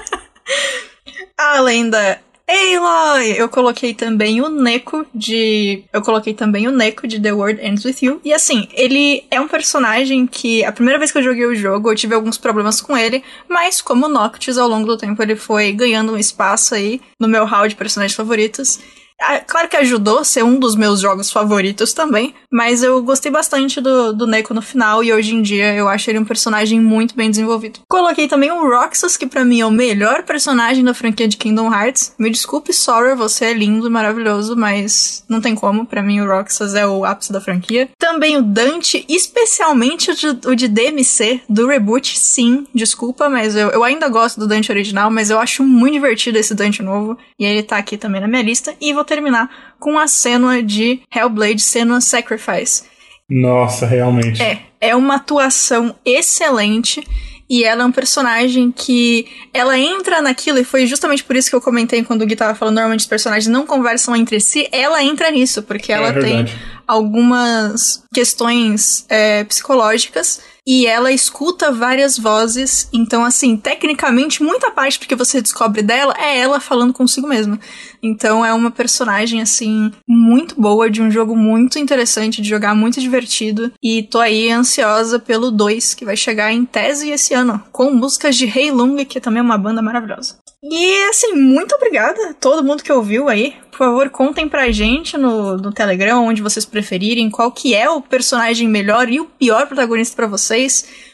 Além da Aloy, eu coloquei também o Neko de. Eu coloquei também o Neko de The World Ends With You. E assim, ele é um personagem que a primeira vez que eu joguei o jogo eu tive alguns problemas com ele, mas como Noctis, ao longo do tempo ele foi ganhando um espaço aí no meu hall de personagens favoritos. Ah, Claro que ajudou ser um dos meus jogos favoritos também, mas eu gostei bastante do, do Neko no final e hoje em dia eu acho ele um personagem muito bem desenvolvido. Coloquei também o Roxas, que pra mim é o melhor personagem da franquia de Kingdom Hearts. Me desculpe, Sora, você é lindo e maravilhoso, mas não tem como, pra mim o Roxas é o ápice da franquia. Também o Dante, especialmente o de, o de DMC, do reboot, sim, desculpa, mas eu, eu ainda gosto do Dante original, mas eu acho muito divertido esse Dante novo, e ele tá aqui também na minha lista. E vou terminar com a Senua de Hellblade Senua Sacrifice. Nossa, realmente. É, é uma atuação excelente. E ela é um personagem que ela entra naquilo, e foi justamente por isso que eu comentei quando o Gui tava falando, normalmente os personagens não conversam entre si, ela entra nisso, porque ela É tem algumas questões é, psicológicas e ela escuta várias vozes. Então, assim, tecnicamente, muita parte do que você descobre dela é ela falando consigo mesma. Então, é uma personagem, assim, muito boa, de um jogo muito interessante de jogar, muito divertido. E tô aí ansiosa pelo 2, que vai chegar em tese esse ano, com músicas de Rei Lung, que também é uma banda maravilhosa. E, assim, muito obrigada a todo mundo que ouviu aí. Por favor, contem pra gente no, no Telegram, onde vocês preferirem, qual que é o personagem melhor e o pior protagonista para vocês.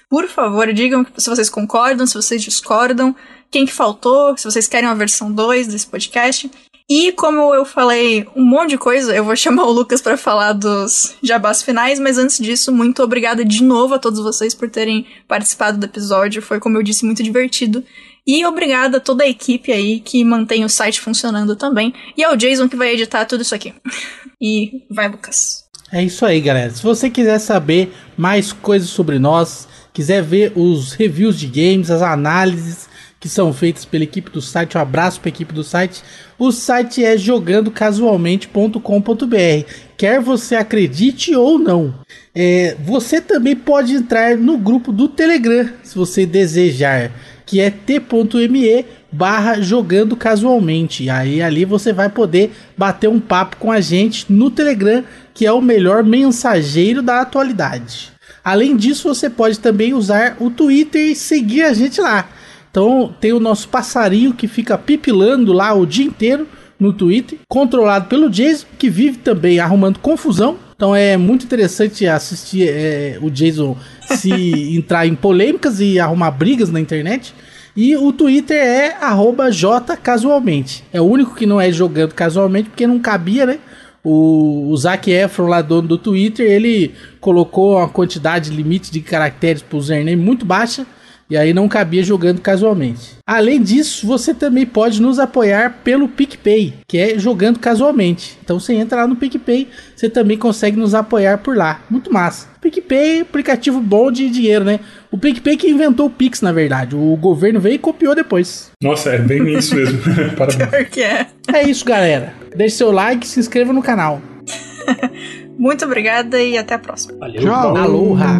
Por favor, digam se vocês concordam, se vocês discordam, quem que faltou, se vocês querem uma versão 2 desse podcast. E como eu falei um monte de coisa, eu vou chamar o Lucas para falar dos jabás finais, mas antes disso, muito obrigada de novo a todos vocês por terem participado do episódio. Foi, como eu disse, muito divertido. E obrigada a toda a equipe aí que mantém o site funcionando também. E ao Jason que vai editar tudo isso aqui. e vai, Lucas. É isso aí, galera. Se você quiser saber mais coisas sobre nós, quiser ver os reviews de games, as análises que são feitas pela equipe do site, um abraço para a equipe do site. O site é jogandocasualmente.com.br. Quer você acredite ou não. É, você também pode entrar no grupo do Telegram, se você desejar que é t.me barra jogando casualmente. Aí ali você vai poder bater um papo com a gente no Telegram, que é o melhor mensageiro da atualidade. Além disso, você pode também usar o Twitter e seguir a gente lá. Então tem o nosso passarinho que fica pipilando lá o dia inteiro no Twitter, controlado pelo Jason, que vive também arrumando confusão. Então é muito interessante assistir é, o Jason se entrar em polêmicas e arrumar brigas na internet. E o Twitter é jcasualmente. É o único que não é jogando casualmente, porque não cabia, né? O, o Zac Efron, lá dono do Twitter, ele colocou uma quantidade limite de caracteres para o username muito baixa. E aí não cabia jogando casualmente. Além disso, você também pode nos apoiar pelo PicPay, que é jogando casualmente. Então você entra lá no PicPay, você também consegue nos apoiar por lá. Muito massa. PicPay, aplicativo bom de dinheiro, né? O PicPay que inventou o Pix, na verdade. O governo veio e copiou depois. Nossa, é bem isso mesmo. Parabéns. é. É isso, galera. Deixe seu like, se inscreva no canal. Muito obrigada e até a próxima. Valeu. Tchau. Aloha!